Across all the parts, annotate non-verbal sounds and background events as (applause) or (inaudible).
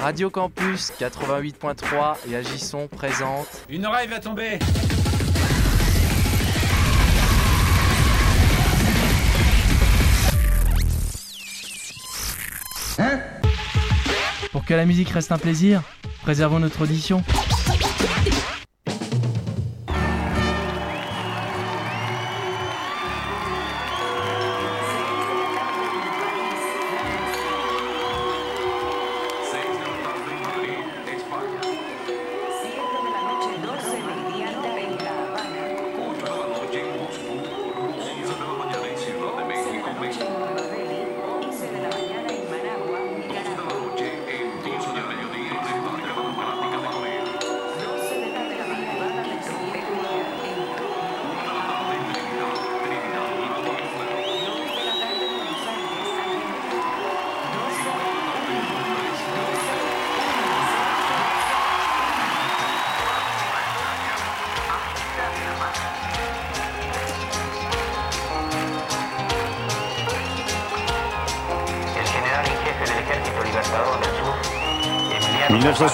Radio Campus 88.3 et Agisson présente. Une oreille va tomber Hein? Pour que la musique reste un plaisir, préservons notre audition.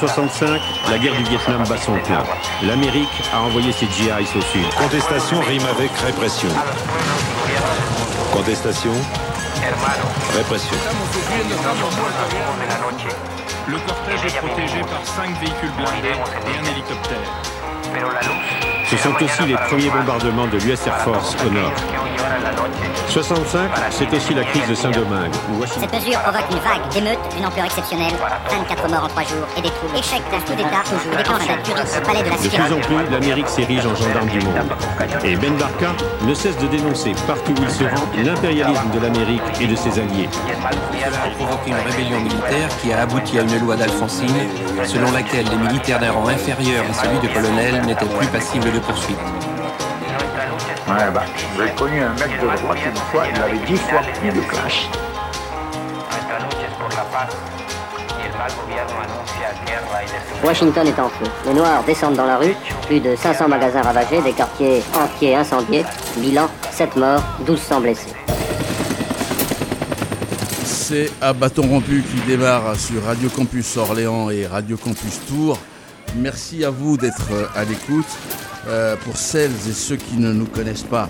1965, la guerre du Vietnam bat son plein. L'Amérique a envoyé ses GIs au sud. Contestation rime avec répression. Contestation, répression. Le cortège est protégé par cinq véhicules blindés et un hélicoptère. Ce sont aussi les premiers bombardements de l'US Air Force au nord. 65, c'est aussi la crise de Saint-Domingue. Cette mesure provoque une vague d'émeutes d'une ampleur exceptionnelle. 24 morts en 3 jours et des troubles. Échec d'un coup d'État toujours déclenché au palais de la De plus en plus, l'Amérique s'érige en gendarme du monde. Et Ben Barka ne cesse de dénoncer partout où il se rend l'impérialisme de l'Amérique et de ses alliés. A provoqué une rébellion militaire qui a abouti à une loi d'Alfonsine selon laquelle les militaires d'un rang inférieur à celui de colonel n'étaient plus passibles de poursuite. Ouais, bah, j'ai connu un mec de droite une fois, il avait dix fois plus de clash. Washington est en feu. Les Noirs descendent dans la rue. Plus de 500 magasins ravagés, des quartiers entiers incendiés. Bilan 7 morts, 1200 blessés. C'est à bâton rompu qui démarre sur Radio Campus Orléans et Radio Campus Tours. Merci à vous d'être à l'écoute. Euh, pour celles et ceux qui ne nous connaissent pas,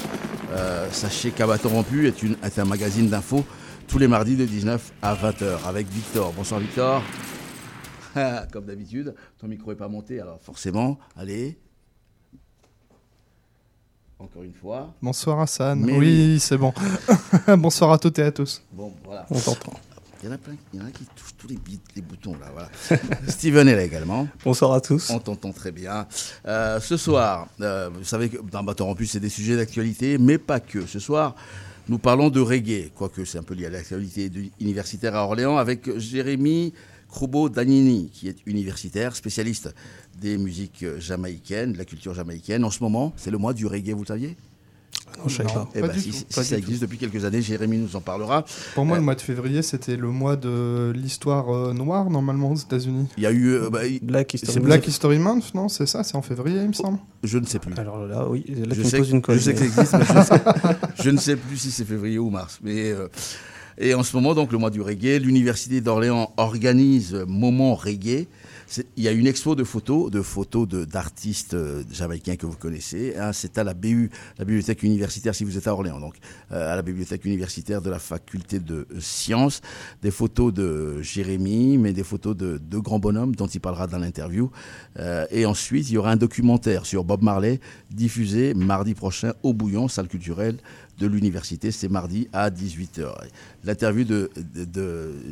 euh, sachez qu'à bâton rompu est, une- est un magazine d'infos tous les mardis de 19 à 20h avec Victor. Bonsoir Victor. (laughs) Comme d'habitude, ton micro n'est pas monté, alors forcément, allez. Encore une fois. Bonsoir Hassan. Mais oui, c'est bon. (laughs) Bonsoir à toutes et à tous. Bon, voilà. On t'entend. Il y en a plein, il y en a qui touchent tous les, bits, les boutons là. Voilà. (laughs) Steven est là également. Bonsoir à tous. On t'entend très bien. Euh, ce soir, euh, vous savez que dans Bâton Rompu, c'est des sujets d'actualité, mais pas que. Ce soir, nous parlons de reggae, quoique c'est un peu lié à l'actualité universitaire à Orléans, avec Jérémy Croubo Danini, qui est universitaire, spécialiste des musiques jamaïcaines, de la culture jamaïcaine. En ce moment, c'est le mois du reggae, vous le saviez? Non, je savais pas. Eh Pas du si, tout, si pas ça du existe depuis quelques années, Jérémy nous en parlera. Pour moi, Euh, le mois de février, c'était le mois de l'histoire euh, noire, normalement, aux États-Unis. Il y a eu. euh, bah, Black History. Black History Month, non C'est ça C'est en février, il me semble. je ne sais plus. Alors là, oui, là, tu je me sais, poses une colle. je sais que ça existe, mais je ne sais, (laughs) je ne sais plus si c'est février ou mars. Mais, euh, et en ce moment, donc, le mois du reggae, l'Université d'Orléans organise Moment Reggae. Il y a une expo de photos, de photos d'artistes euh, jamaïcains que vous connaissez. hein. c'est à la BU, la bibliothèque universitaire, si vous êtes à Orléans, donc euh, à la bibliothèque universitaire de la faculté de sciences. Des photos de Jérémy, mais des photos de deux grands bonhommes dont il parlera dans l'interview. Euh, et ensuite, il y aura un documentaire sur Bob Marley diffusé mardi prochain au Bouillon, salle culturelle de l'université. C'est mardi à 18h. L'interview de,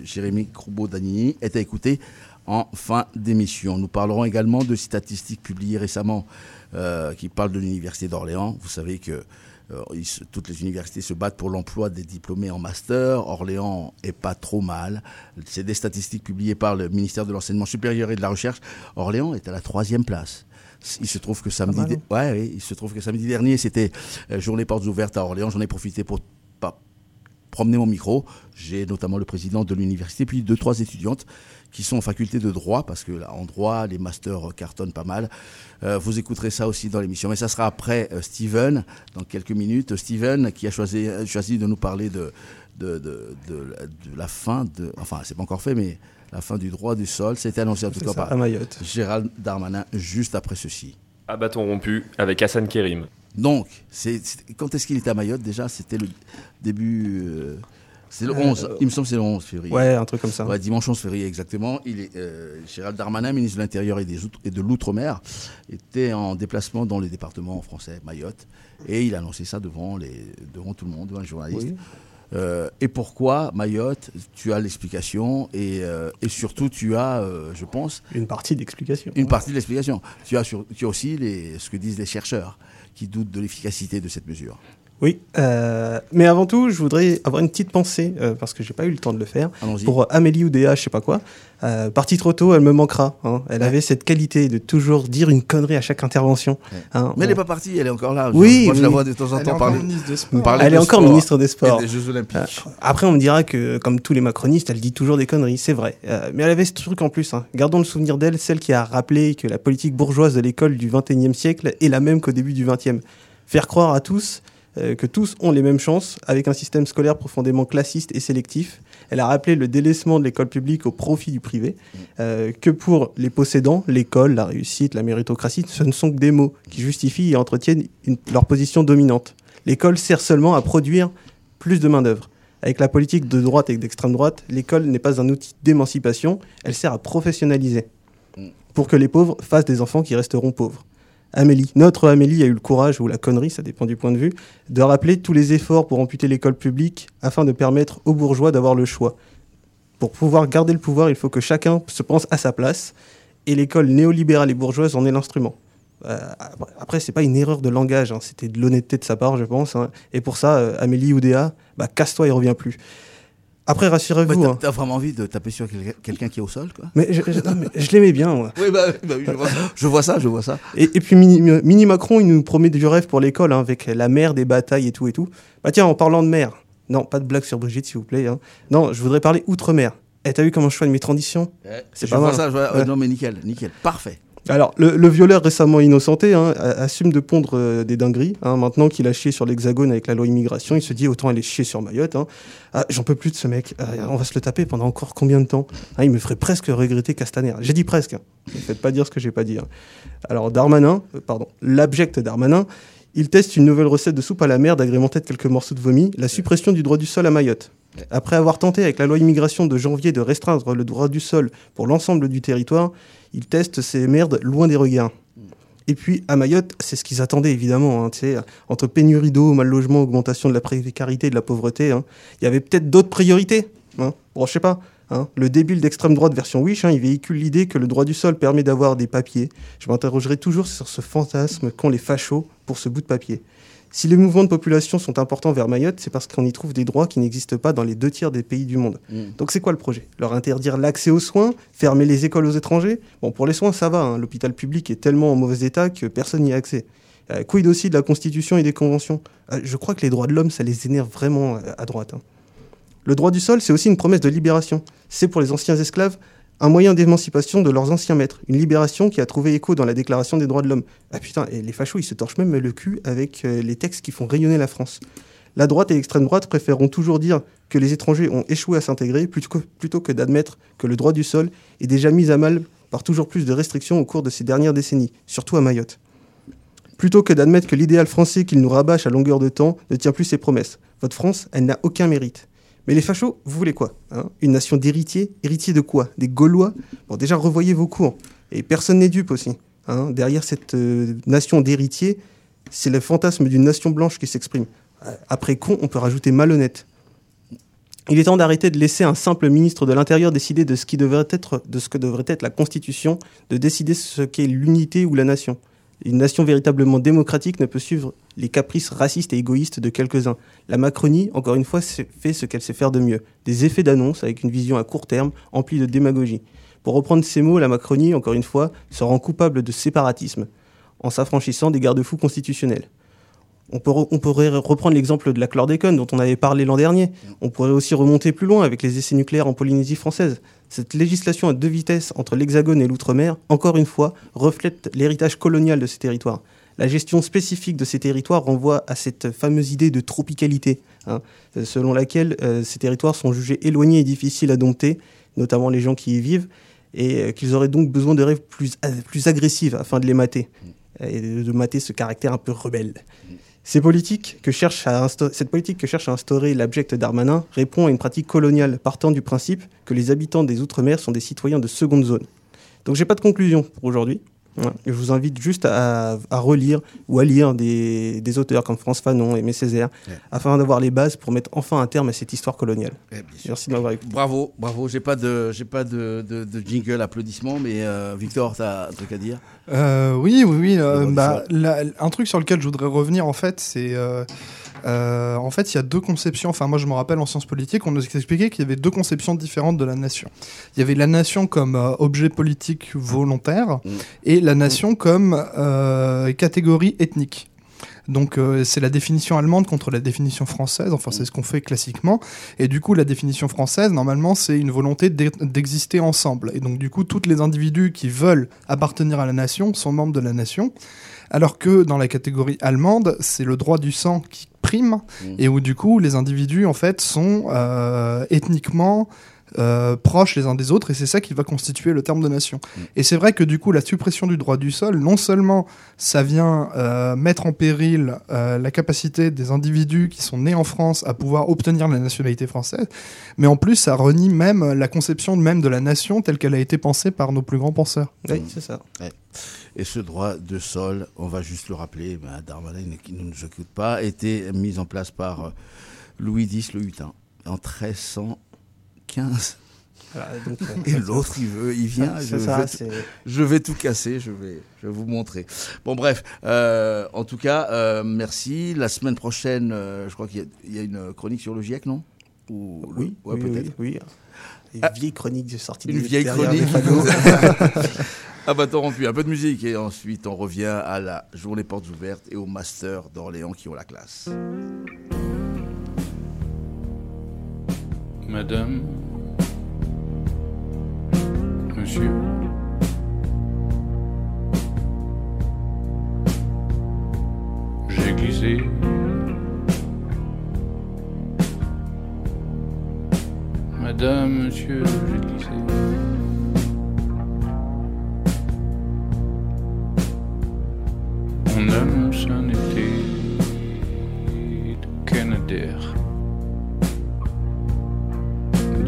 Jérémy Croubo-Danini est à écouter en fin d'émission. Nous parlerons également de statistiques publiées récemment euh, qui parlent de l'université d'Orléans. Vous savez que euh, toutes les universités se battent pour l'emploi des diplômés en master. Orléans est pas trop mal. C'est des statistiques publiées par le ministère de l'enseignement supérieur et de la recherche. Orléans est à la troisième place. Il se trouve que samedi, mal, dé- ouais, oui, il se trouve que samedi dernier, c'était euh, journée portes ouvertes à Orléans. J'en ai profité pour pas promener mon micro. J'ai notamment le président de l'université, puis deux, trois étudiantes qui sont en faculté de droit, parce que là, en droit, les masters cartonnent pas mal. Euh, vous écouterez ça aussi dans l'émission. Mais ça sera après euh, Steven, dans quelques minutes. Steven, qui a choisi, euh, choisi de nous parler de, de, de, de, la- de la fin de. Enfin, c'est pas encore fait, mais la fin du droit du sol. C'était annoncé en tout cas par Gérald Darmanin juste après ceci. À bâton rompu avec Hassan Kérim. Donc, quand est-ce qu'il était à Mayotte déjà? C'était le début. Euh, c'est le 11, euh, il me semble que c'est le 11 février. Ouais, un truc comme ça. Ouais, dimanche 11 février exactement. Il est, euh, Gérald Darmanin, ministre de l'Intérieur et, et, de l'Outre-mer, était en déplacement dans les départements français, Mayotte, et il a annoncé ça devant, les, devant tout le monde, devant les journalistes. Euh, et pourquoi Mayotte Tu as l'explication et, et, surtout tu as, je pense... Une partie d'explication. Une partie de l'explication. Tu as, tu as aussi les, ce que disent les chercheurs qui doutent de l'efficacité de cette mesure. Oui, euh, mais avant tout, je voudrais avoir une petite pensée, euh, parce que j'ai pas eu le temps de le faire, pour Amélie Oudéa, je sais pas quoi. Euh, partie trop tôt, elle me manquera. Hein. Elle avait cette qualité de toujours dire une connerie à chaque intervention. Hein. Mais elle n'est pas partie, elle est encore là. Oui, Moi, je la vois de temps en temps parler. Elle est encore ministre des Sports. Et des Jeux Olympiques. après, on me dira que, comme tous les macronistes, elle dit toujours des conneries, c'est vrai. mais elle avait ce truc en plus. Hein. Gardons le souvenir d'elle, celle qui a rappelé que la politique bourgeoise de l'école du 21e siècle est la même qu'au début du 20e. Faire croire à tous euh, que tous ont les mêmes chances, avec un système scolaire profondément classiste et sélectif. Elle a rappelé le délaissement de l'école publique au profit du privé, euh, que pour les possédants, l'école, la réussite, la méritocratie, ce ne sont que des mots qui justifient et entretiennent leur position dominante. L'école sert seulement à produire plus de main-d'œuvre. Avec la politique de droite et d'extrême droite, l'école n'est pas un outil d'émancipation, elle sert à professionnaliser. Pour que les pauvres fassent des enfants qui resteront pauvres. Amélie, notre Amélie a eu le courage, ou la connerie, ça dépend du point de vue, de rappeler tous les efforts pour amputer l'école publique afin de permettre aux bourgeois d'avoir le choix. Pour pouvoir garder le pouvoir, il faut que chacun se pense à sa place, et l'école néolibérale et bourgeoise en est l'instrument. Euh, après, c'est pas une erreur de langage, hein, c'était de l'honnêteté de sa part, je pense. Hein. Et pour ça, euh, Amélie Oudéa, bah, casse-toi et reviens plus. Après, rassurez-vous. Hein. T'as vraiment envie de taper sur quelqu'un qui est au sol, quoi Mais je, l'aimais bien, moi. Oui, bah, bah je, vois ça. je, vois ça, Et, puis, Mini, Macron, il nous promet du rêve pour l'école, hein, avec la mer, des batailles et tout et tout. Bah tiens, en parlant de mer, non, pas de blague sur Brigitte, s'il vous plaît. Hein. Non, je voudrais parler outre-mer. Et eh, t'as vu comment je choisis mes transitions? C'est pas mal. Ça, vois... non, mais nickel, nickel. Parfait. Alors, le, violeur récemment innocenté hein, assume de pondre euh, des dingueries. Hein. maintenant qu'il a chié sur l'Hexagone avec la loi immigration, il se dit autant aller chier sur Mayotte. Hein. Ah, j'en peux plus de ce mec. Euh, on va se le taper pendant encore combien de temps? Il me ferait presque regretter Castaner. J'ai dit presque. Ne faites pas dire ce que j'ai pas dit. Alors, Darmanin, euh, pardon, l'abject Darmanin, il teste une nouvelle recette de soupe à la merde agrémentée de quelques morceaux de vomi, la suppression du droit du sol à Mayotte. Après avoir tenté avec la loi immigration de janvier de restreindre le droit du sol pour l'ensemble du territoire, il teste ces merdes loin des regards. Et puis à Mayotte, c'est ce qu'ils attendaient évidemment. Hein, entre pénurie d'eau, mal logement, augmentation de la précarité et de la pauvreté, hein. il y avait peut-être d'autres priorités. Hein. Bon, je sais pas. Le débile d'extrême droite version Wish, il véhicule l'idée que le droit du sol permet d'avoir des papiers. Je m'interrogerai toujours sur ce fantasme qu'ont les fachos pour ce bout de papier. Si les mouvements de population sont importants vers Mayotte, c'est parce qu'on y trouve des droits qui n'existent pas dans les deux tiers des pays du monde. Mm. Donc c'est quoi le projet? Leur interdire l'accès aux soins? Fermer les écoles aux étrangers? Bon, pour les soins, ça va. Hein. L'hôpital public est tellement en mauvais état que personne n'y a accès. Euh, quid aussi de la Constitution et des conventions? Euh, Je crois que les droits de l'homme, ça les énerve vraiment euh, à droite. Hein. Le droit du sol, c'est aussi une promesse de libération. C'est pour les anciens esclaves un moyen d'émancipation de leurs anciens maîtres, une libération qui a trouvé écho dans la Déclaration des droits de l'homme. Ah putain, les fachos, ils se torchent même le cul avec euh, les textes qui font rayonner la France. La droite et l'extrême droite préféreront toujours dire que les étrangers ont échoué à s'intégrer plutôt que, d'admettre que le droit du sol est déjà mis à mal par toujours plus de restrictions au cours de ces dernières décennies, surtout à Mayotte. Plutôt que d'admettre que l'idéal français qu'il nous rabâche à longueur de temps ne tient plus ses promesses. Votre France, elle n'a aucun mérite. Mais les fachos, vous voulez quoi hein? Une nation d'héritiers? Héritiers de quoi? Des Gaulois? Bon, déjà, revoyez vos cours. Et personne n'est dupe aussi. Hein Derrière cette euh, nation d'héritiers, c'est le fantasme d'une nation blanche qui s'exprime. Euh, après con, on peut rajouter malhonnête. Il est temps d'arrêter de laisser un simple ministre de l'Intérieur décider de ce, qui devrait être, de ce que devrait être la Constitution, de décider ce qu'est l'unité ou la nation. Une nation véritablement démocratique ne peut suivre les caprices racistes et égoïstes de quelques-uns. La Macronie, encore une fois, fait ce qu'elle sait faire de mieux. Des effets d'annonce avec une vision à court terme, emplie de démagogie. Pour reprendre ces mots, la Macronie, encore une fois, se rend coupable de séparatisme, en s'affranchissant des garde-fous constitutionnels. On, pourrait reprendre l'exemple de la chlordécone dont on avait parlé l'an dernier. On pourrait aussi remonter plus loin avec les essais nucléaires en Polynésie française. Cette législation à deux vitesses entre l'Hexagone et l'Outre-mer, encore une fois, reflète l'héritage colonial de ces territoires. La gestion spécifique de ces territoires renvoie à cette fameuse idée de tropicalité, hein, selon laquelle euh, ces territoires sont jugés éloignés et difficiles à dompter, notamment les gens qui y vivent, et qu'ils auraient donc besoin de rêves plus, plus agressifs afin de les mater, et de mater ce caractère un peu rebelle. Cette politique que cherche à instaurer l'abject Darmanin répond à une pratique coloniale partant du principe que les habitants des Outre-mer sont des citoyens de seconde zone. Donc j'ai pas de conclusion pour aujourd'hui. Je vous invite juste à, relire ou à lire des, auteurs comme France Fanon et Aimé Césaire afin d'avoir les bases pour mettre enfin un terme à cette histoire coloniale. Merci de m'avoir écouté. Bravo, bravo. J'ai pas de, j'ai pas de, jingle applaudissements, mais euh, Victor, tu as un truc à dire? Euh, Oui, oui, oui. Euh, bah, un truc sur lequel je voudrais revenir, en fait, c'est euh, en fait, il y a deux conceptions. Enfin, moi, je me rappelle en sciences politiques, on nous expliquait qu'il y avait deux conceptions différentes de la nation. Il y avait la nation comme euh, objet politique volontaire mm. et la nation comme euh, catégorie ethnique. Donc c'est la définition allemande contre la définition française, enfin c'est ce qu'on fait classiquement. Et du coup la définition française, normalement, c'est une volonté d'exister ensemble. Et donc du coup, tous les individus qui veulent appartenir à la nation sont membres de la nation. Alors que dans la catégorie allemande, c'est le droit du sang qui prime mmh. et où du coup les individus en fait sont euh, ethniquement euh, proches les uns des autres, et c'est ça qui va constituer le terme de nation. Mmh. Et c'est vrai que du coup, la suppression du droit du sol, non seulement ça vient euh, mettre en péril la capacité des individus qui sont nés en France à pouvoir obtenir la nationalité française, mais en plus, ça renie même la conception même de la nation telle qu'elle a été pensée par nos plus grands penseurs. Oui, c'est ça. Et ce droit de sol, on va juste le rappeler, ben, Darmanin, qui ne nous occupe pas, a été mis en place par euh, Louis X le Hutin en 1315. et l'autre, il veut, il vient. Je, vais je, vais tout casser, je vais, je vais vous montrer. Bon, bref, euh, en tout cas, euh, merci. La semaine prochaine, je crois qu'il y, a une chronique sur le GIEC, non? Ou, Oui, peut-être. Oui, Une vieille chronique de sortie Une vieille chronique. (laughs) Ah bah rompu, un peu de musique et ensuite on revient à la journée portes ouvertes et au master d'Orléans qui ont la classe. Madame, Monsieur, j'ai glissé. Madame, Monsieur, j'ai glissé. On annonce un été de Canadair,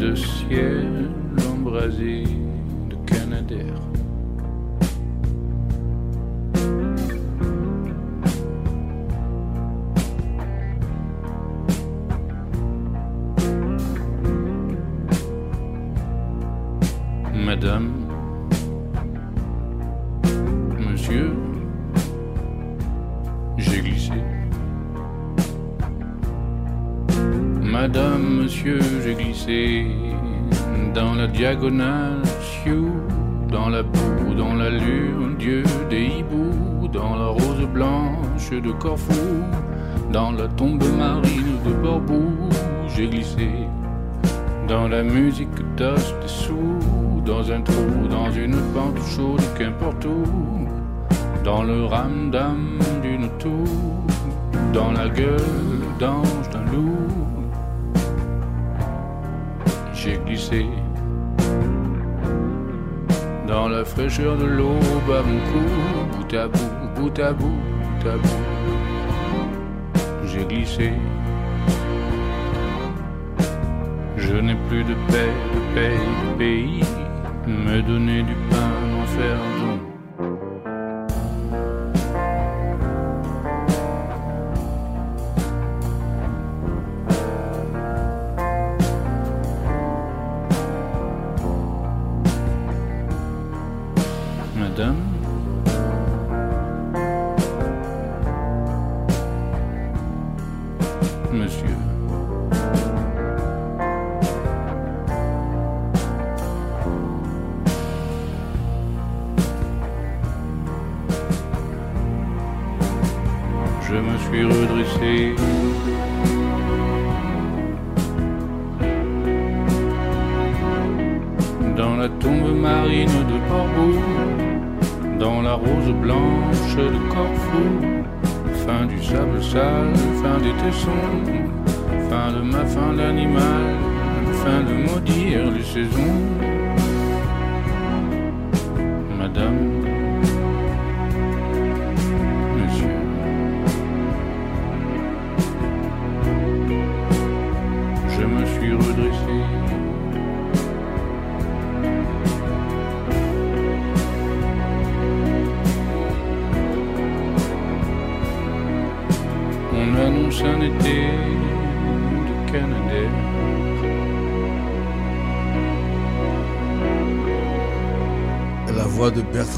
de ciel embrasé de Canadair. Madame, monsieur, j'ai glissé dans la diagonale, dans la boue, dans la lune, Dieu des hiboux, dans la rose blanche de Corfou, dans la tombe marine de Borbou, j'ai glissé dans la musique d'os dessous, dans un trou, dans une pente chaude, qu'importe où dans le ramdam d'une tour, dans la gueule d'ange d'un loup. Dans la fraîcheur de l'eau, à mon cou, bout à bout, bout à bout, bout à bout. J'ai glissé. Je n'ai plus de paix, de paix, de pays, me donner du pain, m'en faire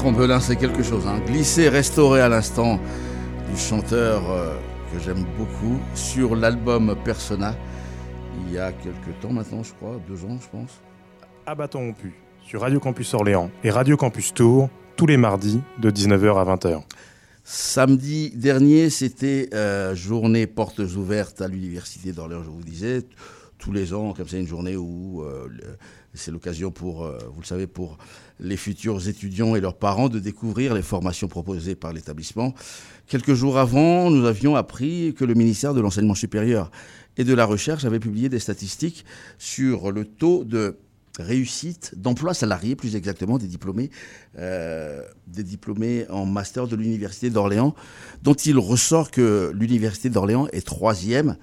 Bertrand Belin, c'est quelque chose. Hein. Glissé, restauré à l'instant du chanteur euh, que j'aime beaucoup sur l'album Persona. Il y a quelques temps maintenant, je crois, deux ans, je pense. À bâton rompu, sur Radio Campus Orléans et Radio Campus Tours, tous les mardis de 19h à 20h. Samedi dernier, c'était euh, journée portes ouvertes à l'université d'Orléans, je vous disais. Tous les ans, comme c'est une journée où euh, c'est l'occasion pour, vous le savez, pour les futurs étudiants et leurs parents de découvrir les formations proposées par l'établissement. Quelques jours avant, nous avions appris que le ministère de l'Enseignement supérieur et de la Recherche avait publié des statistiques sur le taux de réussite d'emploi salarié, plus exactement des diplômés, euh, des diplômés en master de l'université d'Orléans, dont il ressort que l'université d'Orléans est troisième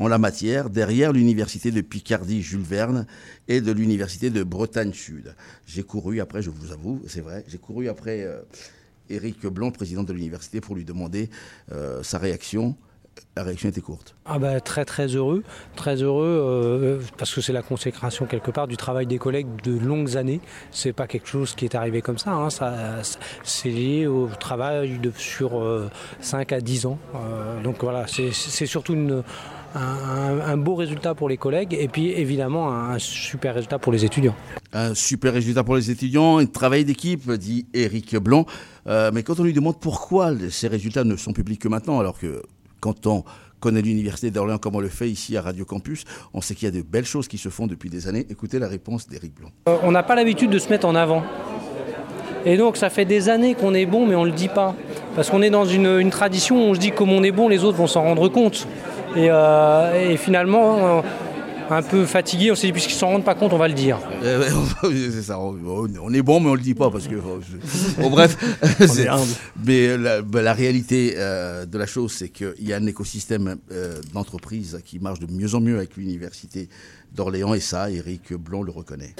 en la matière, derrière l'université de Picardie Jules Verne et de l'université de Bretagne Sud. J'ai couru après, je vous avoue, c'est vrai, j'ai couru après euh, Éric Blanc, président de l'université, pour lui demander euh, sa réaction. La réaction était courte. Ah bah, très très heureux, très heureux euh, parce que c'est la consécration quelque part du travail des collègues de longues années. C'est pas quelque chose qui est arrivé comme ça. hein. ça c'est lié au travail sur euh, 5 à 10 ans. Euh, donc voilà, c'est surtout une, un, beau résultat pour les collègues et puis évidemment un, un super résultat pour les étudiants. Un super résultat pour les étudiants, un travail d'équipe, dit Éric Blanc. Euh, mais quand on lui demande pourquoi ces résultats ne sont publics que maintenant, alors que quand on connaît l'université d'Orléans comme on le fait ici à Radio Campus, on sait qu'il y a de belles choses qui se font depuis des années. Écoutez la réponse d'Éric Blanc. Euh, on n'a pas l'habitude de se mettre en avant. Et donc ça fait des années qu'on est bon, mais on ne le dit pas. Parce qu'on est dans une, une tradition où on se dit que comme on est bon, les autres vont s'en rendre compte. Et, euh, et finalement, euh, un peu fatigué, on s'est dit, puisqu'ils s'en rendent pas compte, on va le dire. Euh, (laughs) c'est ça, on, est bon, mais on le dit pas parce que. Bon, (laughs) bref, mais la, bah, la réalité euh, de la chose, c'est qu'il y a un écosystème euh, d'entreprises qui marche de mieux en mieux avec l'université d'Orléans et ça, Éric Blanc le reconnaît.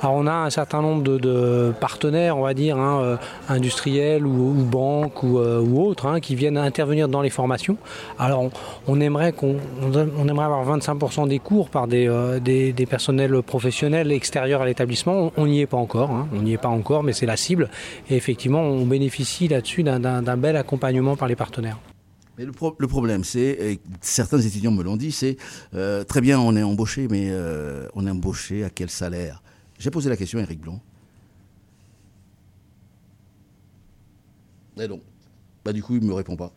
Alors on a un certain nombre de, partenaires, on va dire, hein, euh, industriels ou, banques ou, euh, autres, hein, qui viennent intervenir dans les formations. Alors on, aimerait avoir 25% des cours par des, euh, des, personnels professionnels extérieurs à l'établissement. On n'y est pas encore, hein, on n'y est pas encore, mais c'est la cible. Et effectivement, on bénéficie là-dessus d'un bel accompagnement par les partenaires. Mais le, pro- le problème, c'est, et certains étudiants me l'ont dit, c'est euh, très bien, on est embauché, mais euh, on est embauché à quel salaire? J'ai posé la question à Eric Blanc. Et non. Bah, du coup, il ne me répond pas.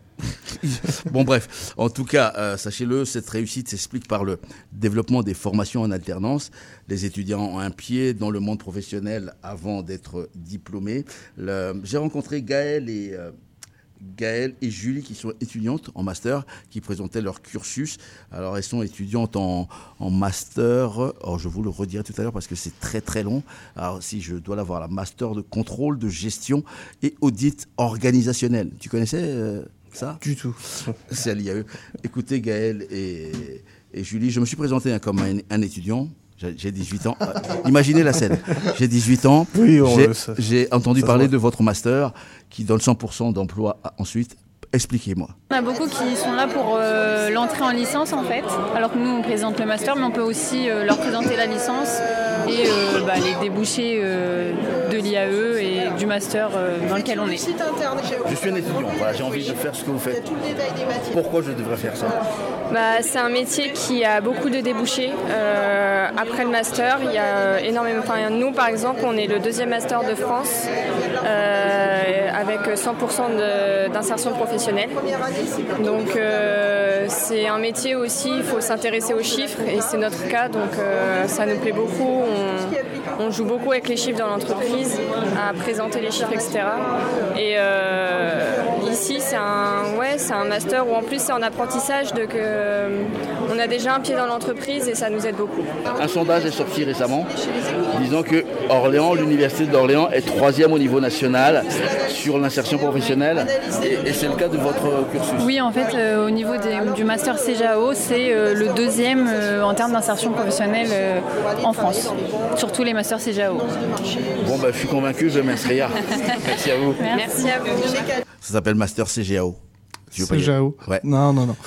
(laughs) bon, bref, en tout cas, euh, sachez-le, cette réussite s'explique par le développement des formations en alternance. Les étudiants ont un pied dans le monde professionnel avant d'être diplômés. J'ai rencontré Gaël et. Gaëlle et Julie qui sont étudiantes en master, qui présentaient leur cursus. Alors elles sont étudiantes en, en master, oh, je vous le redirai tout à l'heure parce que c'est très très long. Alors si je dois l'avoir, la master de contrôle, de gestion et audit organisationnel. Tu connaissais euh, ça? Du tout. C'est à l'IAE. Écoutez Gaëlle et, et Julie, je me suis présenté hein, comme un, un étudiant. J'ai j'ai 18 ans. Euh, Imaginez la scène. J'ai 18 ans. Oui, on- J'ai- entendu ça parler de votre master qui donne 100% d'emploi ensuite. Expliquez-moi. On a beaucoup qui sont là pour euh, l'entrée en licence en fait, alors que nous on présente le master, mais on peut aussi euh, leur présenter la licence et euh, bah, les débouchés euh, de l'IAE et du master euh, dans lequel on est. Je suis un étudiant, voilà, j'ai envie de faire ce que vous faites. Pourquoi je devrais faire ça Bah, c'est un métier qui a beaucoup de débouchés. Euh, après le master, il y a énormément. Enfin, nous, par exemple, on est le deuxième master de France euh, avec 100% de- d'insertion professionnelle. Donc, euh, c'est un métier aussi. Il faut s'intéresser aux chiffres et c'est notre cas. Donc, euh, ça nous plaît beaucoup. On, joue beaucoup avec les chiffres dans l'entreprise, à présenter les chiffres, etc. Et euh, ici, c'est un, ouais, c'est un master où en plus c'est en apprentissage, donc euh, on a déjà un pied dans l'entreprise et ça nous aide beaucoup. Un sondage est sorti récemment disant que Orléans, l'université d'Orléans est troisième au niveau national sur l'insertion professionnelle et, c'est le cas de votre cursus. Oui, en fait, euh, au niveau du master CJAO, c'est euh, le deuxième en termes d'insertion professionnelle en France, sur tous les masters CJAO. Bon, bah, je suis convaincu, je m'inscrire. (laughs) Merci à vous. Merci à vous. Ça s'appelle Master CGAO. CGAO Ouais. Non, non, non.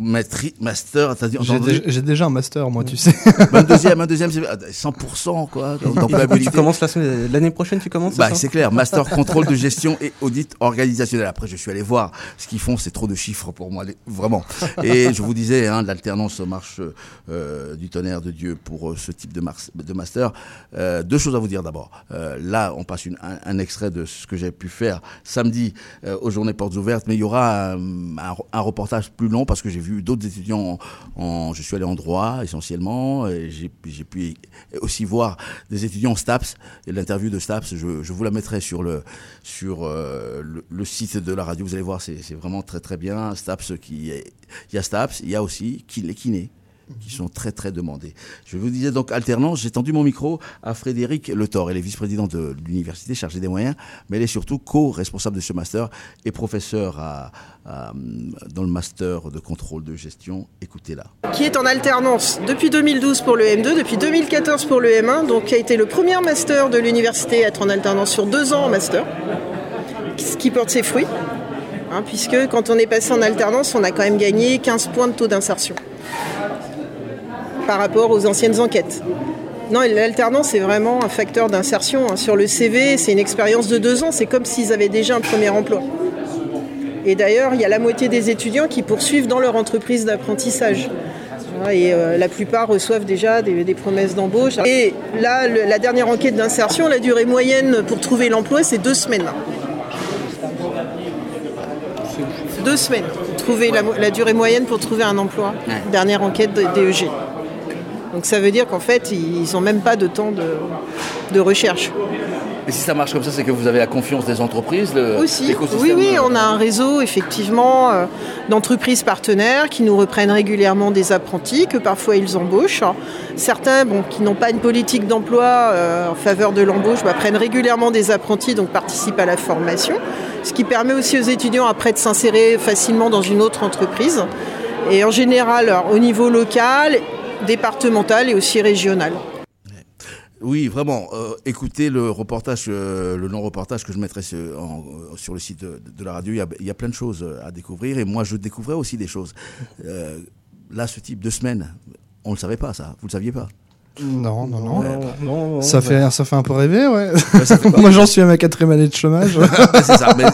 Matri master, t'as dit J'ai déjà un master, moi, tu sais. (laughs) un deuxième, un deuxième, c'est 100% quoi. Tu commences l'année prochaine, tu commences Bah c'est clair, master contrôle de gestion et audit organisationnel. Après, je suis allé voir ce qu'ils font, c'est trop de chiffres pour moi, vraiment. Et je vous disais, hein, l'alternance marche euh, du tonnerre de Dieu pour euh, ce type de, de master. Euh, deux choses à vous dire d'abord. Euh, là, on passe une, un, extrait de ce que j'ai pu faire samedi euh, aux Journées Portes Ouvertes, mais il y aura un, un reportage plus long parce que j'ai vu d'autres étudiants. En, je suis allé en droit essentiellement. J'ai pu aussi voir des étudiants STAPS. L'interview de STAPS, je, vous la mettrai sur le sur euh, le, site de la radio. Vous allez voir, c'est vraiment très très bien. STAPS qui il y a STAPS, il y a aussi les kinés qui sont très très demandés. Je vous disais donc alternance, j'ai tendu mon micro à Frédéric Le Elle est vice-présidente de l'université chargée des moyens, mais elle est surtout co-responsable de ce master et professeure dans le master de contrôle de gestion. Écoutez-la. Qui est en alternance depuis 2012 pour le M2, depuis 2014 pour le M1, donc qui a été le premier master de l'université à être en alternance sur deux ans en master, ce qui porte ses fruits. Hein, puisque quand on est passé en alternance, on a quand même gagné 15 points de taux d'insertion par rapport aux anciennes enquêtes. Non, l'alternance est vraiment un facteur d'insertion. Hein. Sur le CV, c'est une expérience de deux ans, c'est comme s'ils avaient déjà un premier emploi. Et d'ailleurs, il y a la moitié des étudiants qui poursuivent dans leur entreprise d'apprentissage. Et euh, la plupart reçoivent déjà des, promesses d'embauche. Et là, la dernière enquête d'insertion, la durée moyenne pour trouver l'emploi, c'est deux semaines. Deux semaines. Trouver la, durée moyenne pour trouver un emploi. Dernière enquête de DEG. Donc ça veut dire qu'en fait, ils n'ont même pas de temps de, recherche. Et si ça marche comme ça, c'est que vous avez la confiance des entreprises Aussi. Oui, oui, on a un réseau effectivement euh, d'entreprises partenaires qui nous reprennent régulièrement des apprentis, que parfois ils embauchent. Certains bon, qui n'ont pas une politique d'emploi euh, en faveur de l'embauche bah, prennent régulièrement des apprentis, donc participent à la formation, ce qui permet aussi aux étudiants après de s'insérer facilement dans une autre entreprise. Et en général, au niveau local départementale et aussi régionale. Oui, vraiment. Euh, écoutez le reportage, euh, le long reportage que je mettrai sur, sur le site de, la radio. Il y, a, plein de choses à découvrir et moi je découvrais aussi des choses. Euh, là, ce type de semaine, on ne le savait pas ça. Vous le saviez pas? Non, non, non. non, ça, fait, ça fait un peu rêver, ouais. (laughs) Moi, j'en suis à ma quatrième année de chômage. (laughs) c'est ça, mais,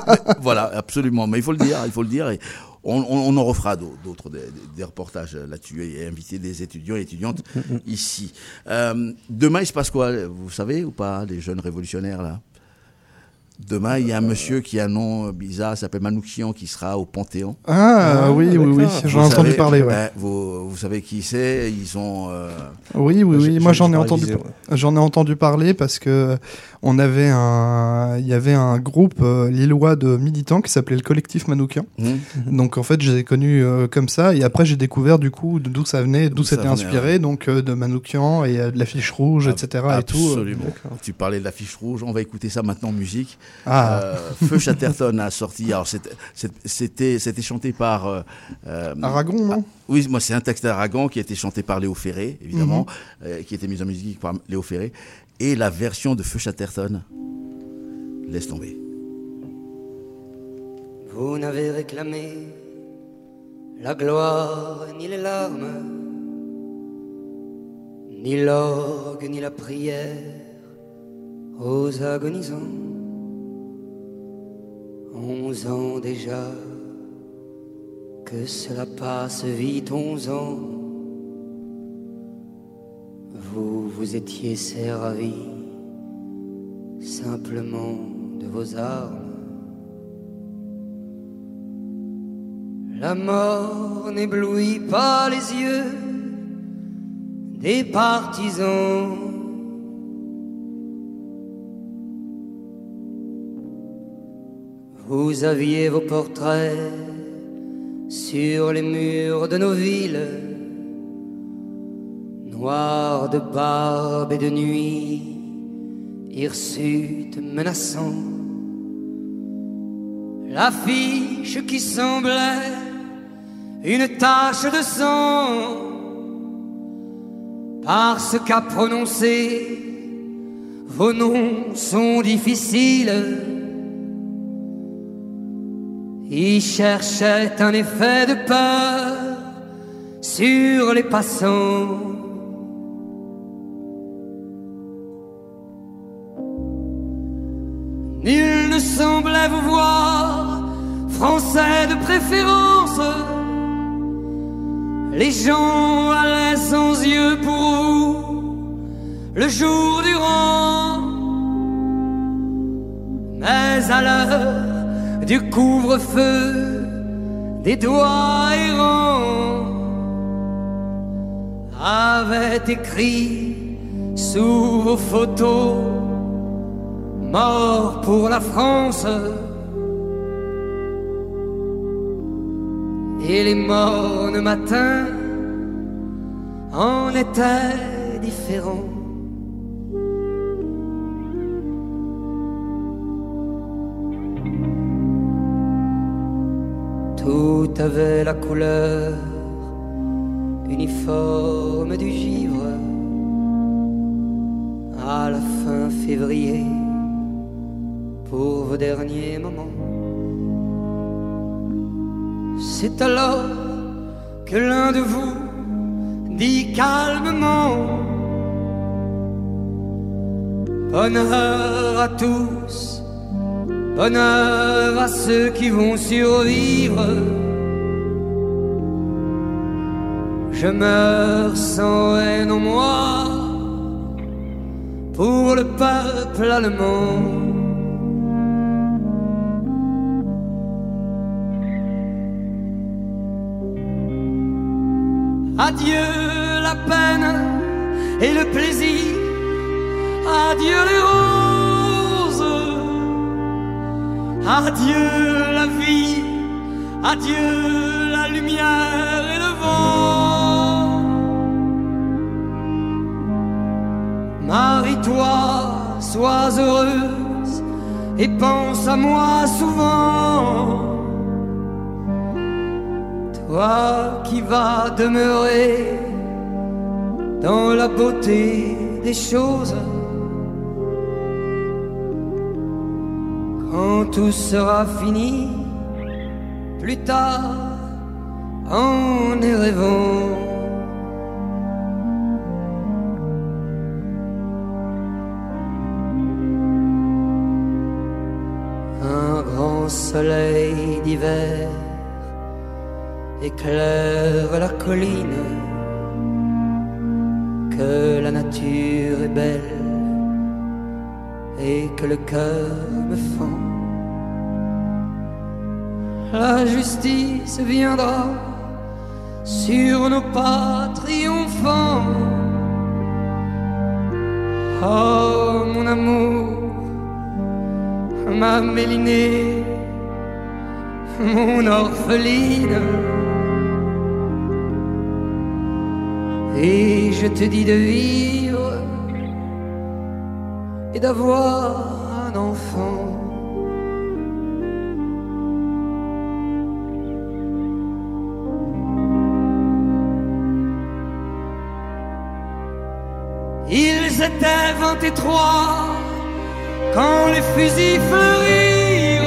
voilà, absolument. Mais il faut le dire, il faut le dire. Et on, en refera d'autres, des, reportages là-dessus et inviter des étudiants et étudiantes mm, mm. ici. Euh, demain, il se passe quoi Vous savez ou pas, les jeunes révolutionnaires là? Demain, il y a un monsieur qui a un nom bizarre, s'appelle Manouchian, qui sera au Panthéon. Ah, oui, oui, oui, j'en ai entendu parler. Ouais. Vous, vous, savez qui c'est Ils ont. Euh, oui, oui, oui. Moi, j'en ai entendu. J'en ai entendu parler parce que on avait un, il y avait un groupe euh, lillois de militants qui s'appelait le collectif Manoukian. Mmh. Donc en fait, je les ai connus euh, comme ça, et après j'ai découvert du coup d'où ça venait, d'où c'était inspiré, donc de Manoukian et de l'affiche rouge, etc. Absolument. Et tout. Tu parlais de l'affiche rouge, on va écouter ça maintenant en musique. Ah. Euh, Feu Chatterton a sorti. Alors c'était c'était chanté par euh, euh, Aragon, non? Ah, Oui, moi c'est un texte d'Aragon qui a été chanté par Léo Ferré, évidemment, mhm. qui a été mis en musique par Léo Ferré, et la version de Feu Chatterton. Laisse tomber. Vous n'avez réclamé la gloire ni les larmes, ni l'orgue ni la prière aux agonisants. Onze ans déjà, que cela passe vite, onze ans. Vous vous étiez servi simplement de vos armes. La mort n'éblouit pas les yeux des partisans. Vous aviez vos portraits sur les murs de nos villes, de barbe et de nuit, hirsutes menaçants. L'affiche qui semblait une tache de sang, parce qu'à prononcer vos noms sont difficiles. Il cherchait un effet de peur sur les passants. Semblait vous voir, français de préférence. Les gens allaient sans yeux pour vous le jour durant. Mais à l'heure du couvre-feu, des doigts errants avaient écrit sous vos photos Mort pour la France. Et les mornes matins en étaient différents. Tout avait la couleur uniforme du givre à la fin février pour vos derniers moments. C'est alors que l'un de vous dit calmement Bonheur à tous, bonheur à ceux qui vont survivre. Je meurs sans haine en moi pour le peuple allemand. Adieu la vie, adieu la lumière et le vent. Marie-toi, sois heureuse et pense à moi souvent toi qui vas demeurer dans la beauté des choses. Quand tout sera fini, plus tard, en y. Un grand soleil d'hiver éclaire la colline, que la nature est belle et que le cœur me fend. La justice viendra sur nos pas triomphants. Oh mon amour, ma mélinée, mon orpheline. Et je te dis de vivre et d'avoir Et trois quand les fusils fleurirent.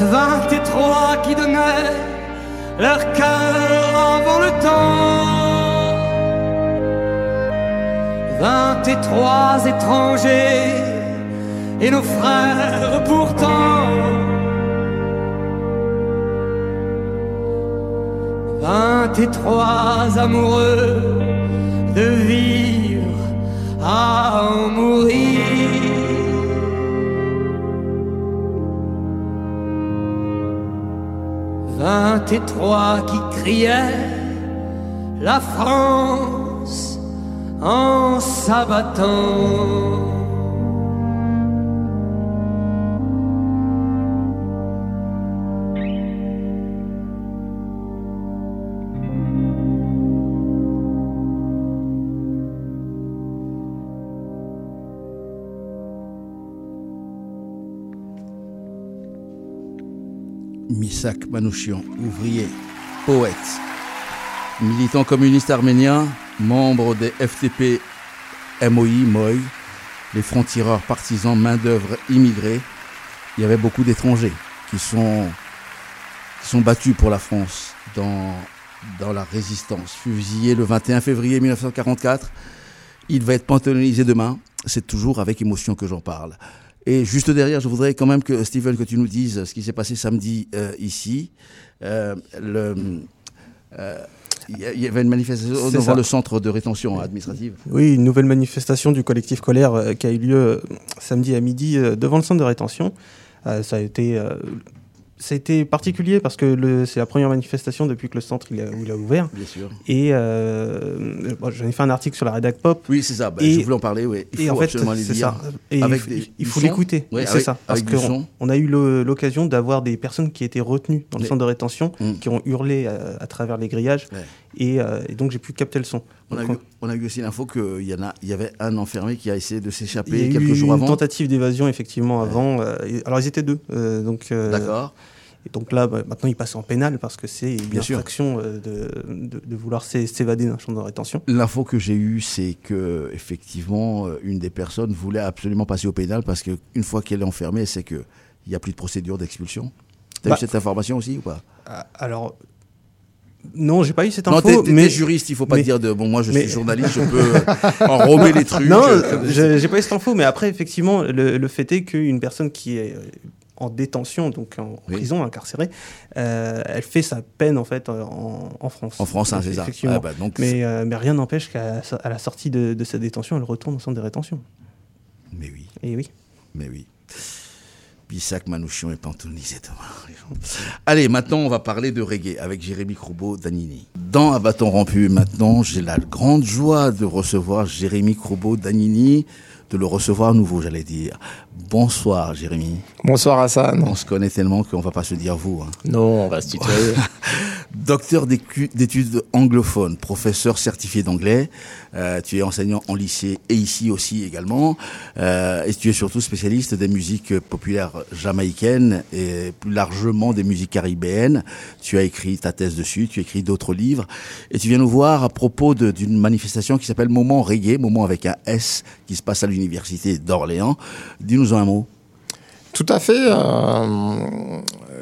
Vingt et trois qui donnaient leur cœur avant le temps. Vingt et trois étrangers et nos frères pourtant. Vingt et trois amoureux de vivre à en mourir. Vingt et trois qui criaient la France en s'abattant. Misak Manouchian, ouvrier, poète, militant communiste arménien, membre des FTP MOI, MOI, les francs-tireurs partisans, main-d'œuvre immigrés. Il y avait beaucoup d'étrangers qui sont, qui sont battus pour la France dans, dans la résistance. Fusillé le 21 février 1944. Il va être panthéonisé demain. C'est toujours avec émotion que j'en parle. Et juste derrière, je voudrais quand même que, Steven, que tu nous dises ce qui s'est passé samedi euh, ici. Euh, le, euh, il y avait une manifestation devant le centre de rétention administrative. Oui, une nouvelle manifestation du collectif Colère qui a eu lieu samedi à midi devant le centre de rétention. ça a été ça a été particulier parce que c'est la première manifestation depuis que le centre il a, il a ouvert. Bien sûr. Et euh, bon, j'en ai fait un article sur la rédac pop. Oui, c'est ça. Bah, et, je voulais en parler. Oui. Il faut en fait, lire. Ça. Et avec il, des, il faut l'écouter. C'est ça. Parce qu'on on a eu l'occasion d'avoir des personnes qui étaient retenues dans le centre de rétention, mmh. qui ont hurlé à, à, travers les grillages. Ouais. Et, euh, et, donc j'ai pu capter le son. On, a, eu, on a eu aussi l'info qu'il y, en a, il y avait un enfermé qui a essayé de s'échapper quelques eu jours avant. Une tentative d'évasion effectivement avant. Euh, alors ils étaient deux. Euh, donc. D'accord. Et donc là, bah, maintenant, il passe en pénal parce que c'est une infraction de, de, de, vouloir s'évader d'un champ de rétention. L'info que j'ai eue, c'est que effectivement, une des personnes voulait absolument passer au pénal parce qu'une fois qu'elle est enfermée, c'est qu'il n'y a plus de procédure d'expulsion. Tu as bah, eu cette information aussi ou pas? Alors, non, j'ai pas eu cette info. Non, t'es, mais juriste, il faut pas mais, dire de bon, moi je mais... suis journaliste, je peux (laughs) enrober les trucs. Non, j'ai pas eu cette info, mais après effectivement, le, le fait est qu'une personne qui est en détention, donc en oui. prison, incarcérée, euh, elle fait sa peine en fait en, en France. En France, hein, c'est ça. Ah, bah, donc mais, euh, mais, rien n'empêche qu'à la sortie de, de, sa détention, elle retourne au centre de rétention. Mais oui. Et oui. Mais oui. Bissac, Manouchion et Pantonisé (laughs) Allez, maintenant on va parler de reggae avec Jérémy Croubeau Danini. Dans À bâton rompu, maintenant j'ai la grande joie de recevoir Jérémy Croubeau Danini, de le recevoir à nouveau, j'allais dire. Bonsoir, Jérémy. Bonsoir, Hassan. On se connaît tellement qu'on va pas se dire vous. Hein. Non, on va se tutoyer. (laughs) Docteur d'études anglophones, professeur certifié d'anglais. Euh, tu es enseignant en lycée et ici aussi également. Euh, et tu es surtout spécialiste des musiques populaires jamaïcaines et plus largement des musiques caribéennes. Tu as écrit ta thèse dessus, tu as écrit d'autres livres. Et tu viens nous voir à propos d'une manifestation qui s'appelle Moment Reggae, Moment avec un S, qui se passe à l'université d'Orléans. Dis-nous un mot. Tout à fait. Euh,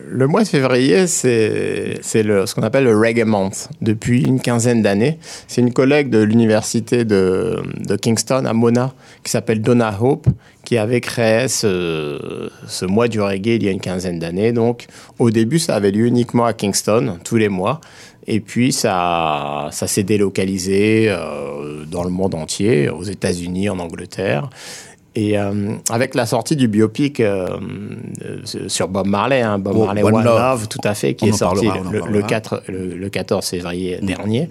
le mois de février, c'est ce qu'on appelle le Reggae Month depuis une quinzaine d'années. C'est une collègue de l'université de, Kingston à Mona qui s'appelle Donna Hope qui avait créé ce, mois du reggae il y a une quinzaine d'années. Donc au début, ça avait lieu uniquement à Kingston tous les mois. Et puis ça, ça s'est délocalisé euh, dans le monde entier, aux États-Unis, en Angleterre. Et euh, avec la sortie du biopic euh, sur Bob Marley, hein, Bob Oh, Marley One One, Love. Love, tout à fait, qui On est sorti parlera, le, le parlera. 4, le, le 14 février dernier,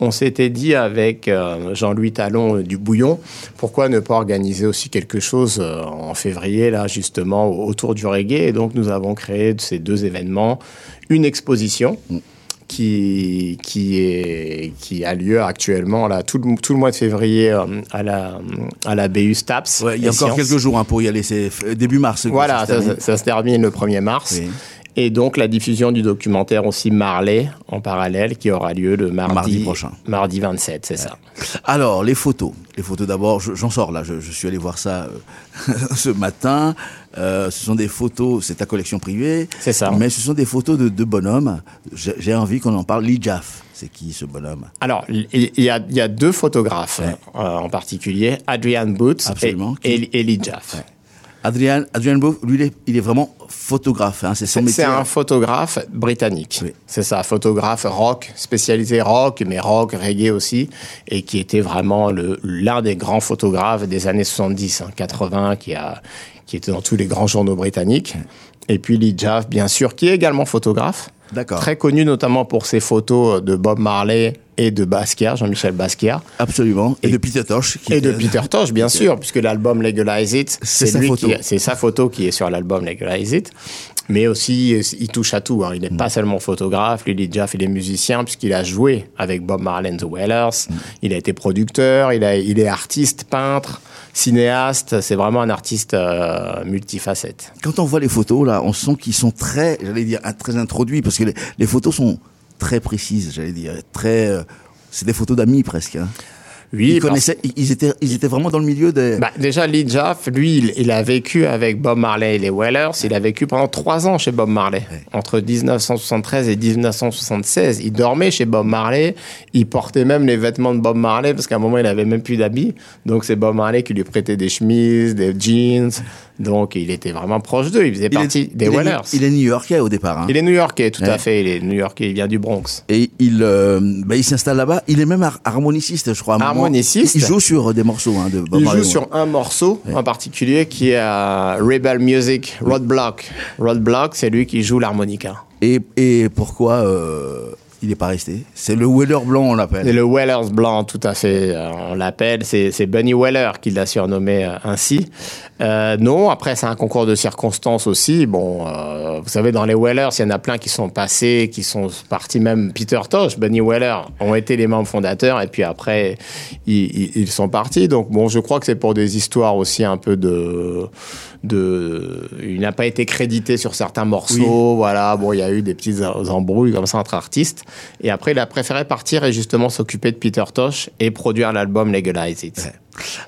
on s'était dit avec euh, Jean-Louis Talon euh, du Bouillon, pourquoi ne pas organiser aussi quelque chose euh, en février, là, justement, autour du reggae. Et donc, nous avons créé de ces deux événements une exposition qui, qui, est, qui a lieu actuellement là, tout, le, tout le mois de février euh, à la, à la BU STAPS. Ouais, il y a encore Sciences. quelques jours hein, pour y aller, c'est début mars. Voilà, ça, termine. ça- ça se termine le 1er mars. Et donc la diffusion du documentaire aussi Marley en parallèle qui aura lieu le mardi, Mardi prochain. Mardi 27, c'est ça. Alors, les photos. Les photos d'abord, je- j'en sors là, je, je suis allé voir ça euh, (laughs) ce matin. Euh, ce sont des photos, c'est ta collection privée. C'est ça. Mais ce sont des photos de, de bonhommes. J'ai envie qu'on en parle. Lee Jaff, c'est qui ce bonhomme? Alors, il y a, il y a deux photographes euh, en particulier, Adrian Boots Absolument. et, et, et Lee Jaff. Adrian, Adrian Bowe, lui, il est, il est vraiment photographe. Hein, c'est son C'est métier. c'est un photographe britannique. C'est ça, photographe rock, spécialisé rock, mais rock, reggae aussi, et qui était vraiment l'un des grands photographes des années 70, hein, 80, qui, a, qui était dans tous les grands journaux britanniques. Et puis Lee Jaff, bien sûr, qui est également photographe. D'accord. Très connu notamment pour ses photos de Bob Marley et de Basquiat, Jean-Michel Basquiat. Absolument. Et, de Peter Tosh. qui Et de Peter Tosh, bien (laughs) sûr, puisque l'album Legalize It, C'est sa photo. qui, c'est sa photo qui est sur l'album Legalize It. Mais aussi, il touche à tout. hein. Il n'est Mm. pas seulement photographe, lui, il est musiciens, puisqu'il a joué avec Bob Marley and the Wailers. Mm. Il a été producteur, il, a, il est artiste, peintre, cinéaste. C'est vraiment un artiste euh, multifacette. Quand on voit les photos, là, on sent qu'ils sont très, j'allais dire, très introduits, parce que les, les photos sont très précises, j'allais dire, très... euh, c'est des photos d'amis presque. Hein. Oui, ils, connaissaient, ils- ils, étaient, ils étaient vraiment dans le milieu des... Bah, déjà, Lee Jaff, lui, il, il a vécu avec Bob Marley et les Wailers. Il a vécu pendant trois ans chez Bob Marley, entre 1973 et 1976. Il dormait chez Bob Marley. Il portait même les vêtements de Bob Marley parce qu'à un moment, il avait même plus d'habits. Donc, c'est Bob Marley qui lui prêtait des chemises, des jeans. Donc, il était vraiment proche d'eux. Il faisait Il est- partie des il est- Wailers. il est new-yorkais au départ. hein. Il est new-yorkais, tout Ouais. à fait. Il est new-yorkais. Il vient du Bronx. Et il, euh, bah, il s'installe là-bas. Il est même har- harmoniciste, je crois. à Il joue sur des morceaux hein, de Bob Il joue ouais. sur un morceau en particulier qui est à Rebel Music, Roadblock. Roadblock, c'est lui qui joue l'harmonica. Et, et pourquoi euh, il n'est pas resté C'est le Weller blanc, on l'appelle. C'est le Wellers blanc, tout à fait. euh, on l'appelle. C'est Bunny Weller qui l'a surnommé euh, ainsi. Euh, non, après, c'est un concours de circonstances aussi. Bon, vous savez, dans les Wellers, il y en a plein qui sont passés, qui sont partis même. Peter Tosh, Bunny Weller ont été les membres fondateurs et puis après, ils- ils sont partis. Donc, bon, je crois que c'est pour des histoires aussi un peu de. De il n'a pas été crédité sur certains morceaux. Voilà, bon, il y a eu des petites embrouilles comme ça entre artistes. Et après, il a préféré partir et justement s'occuper de Peter Tosh et produire l'album Legalize It.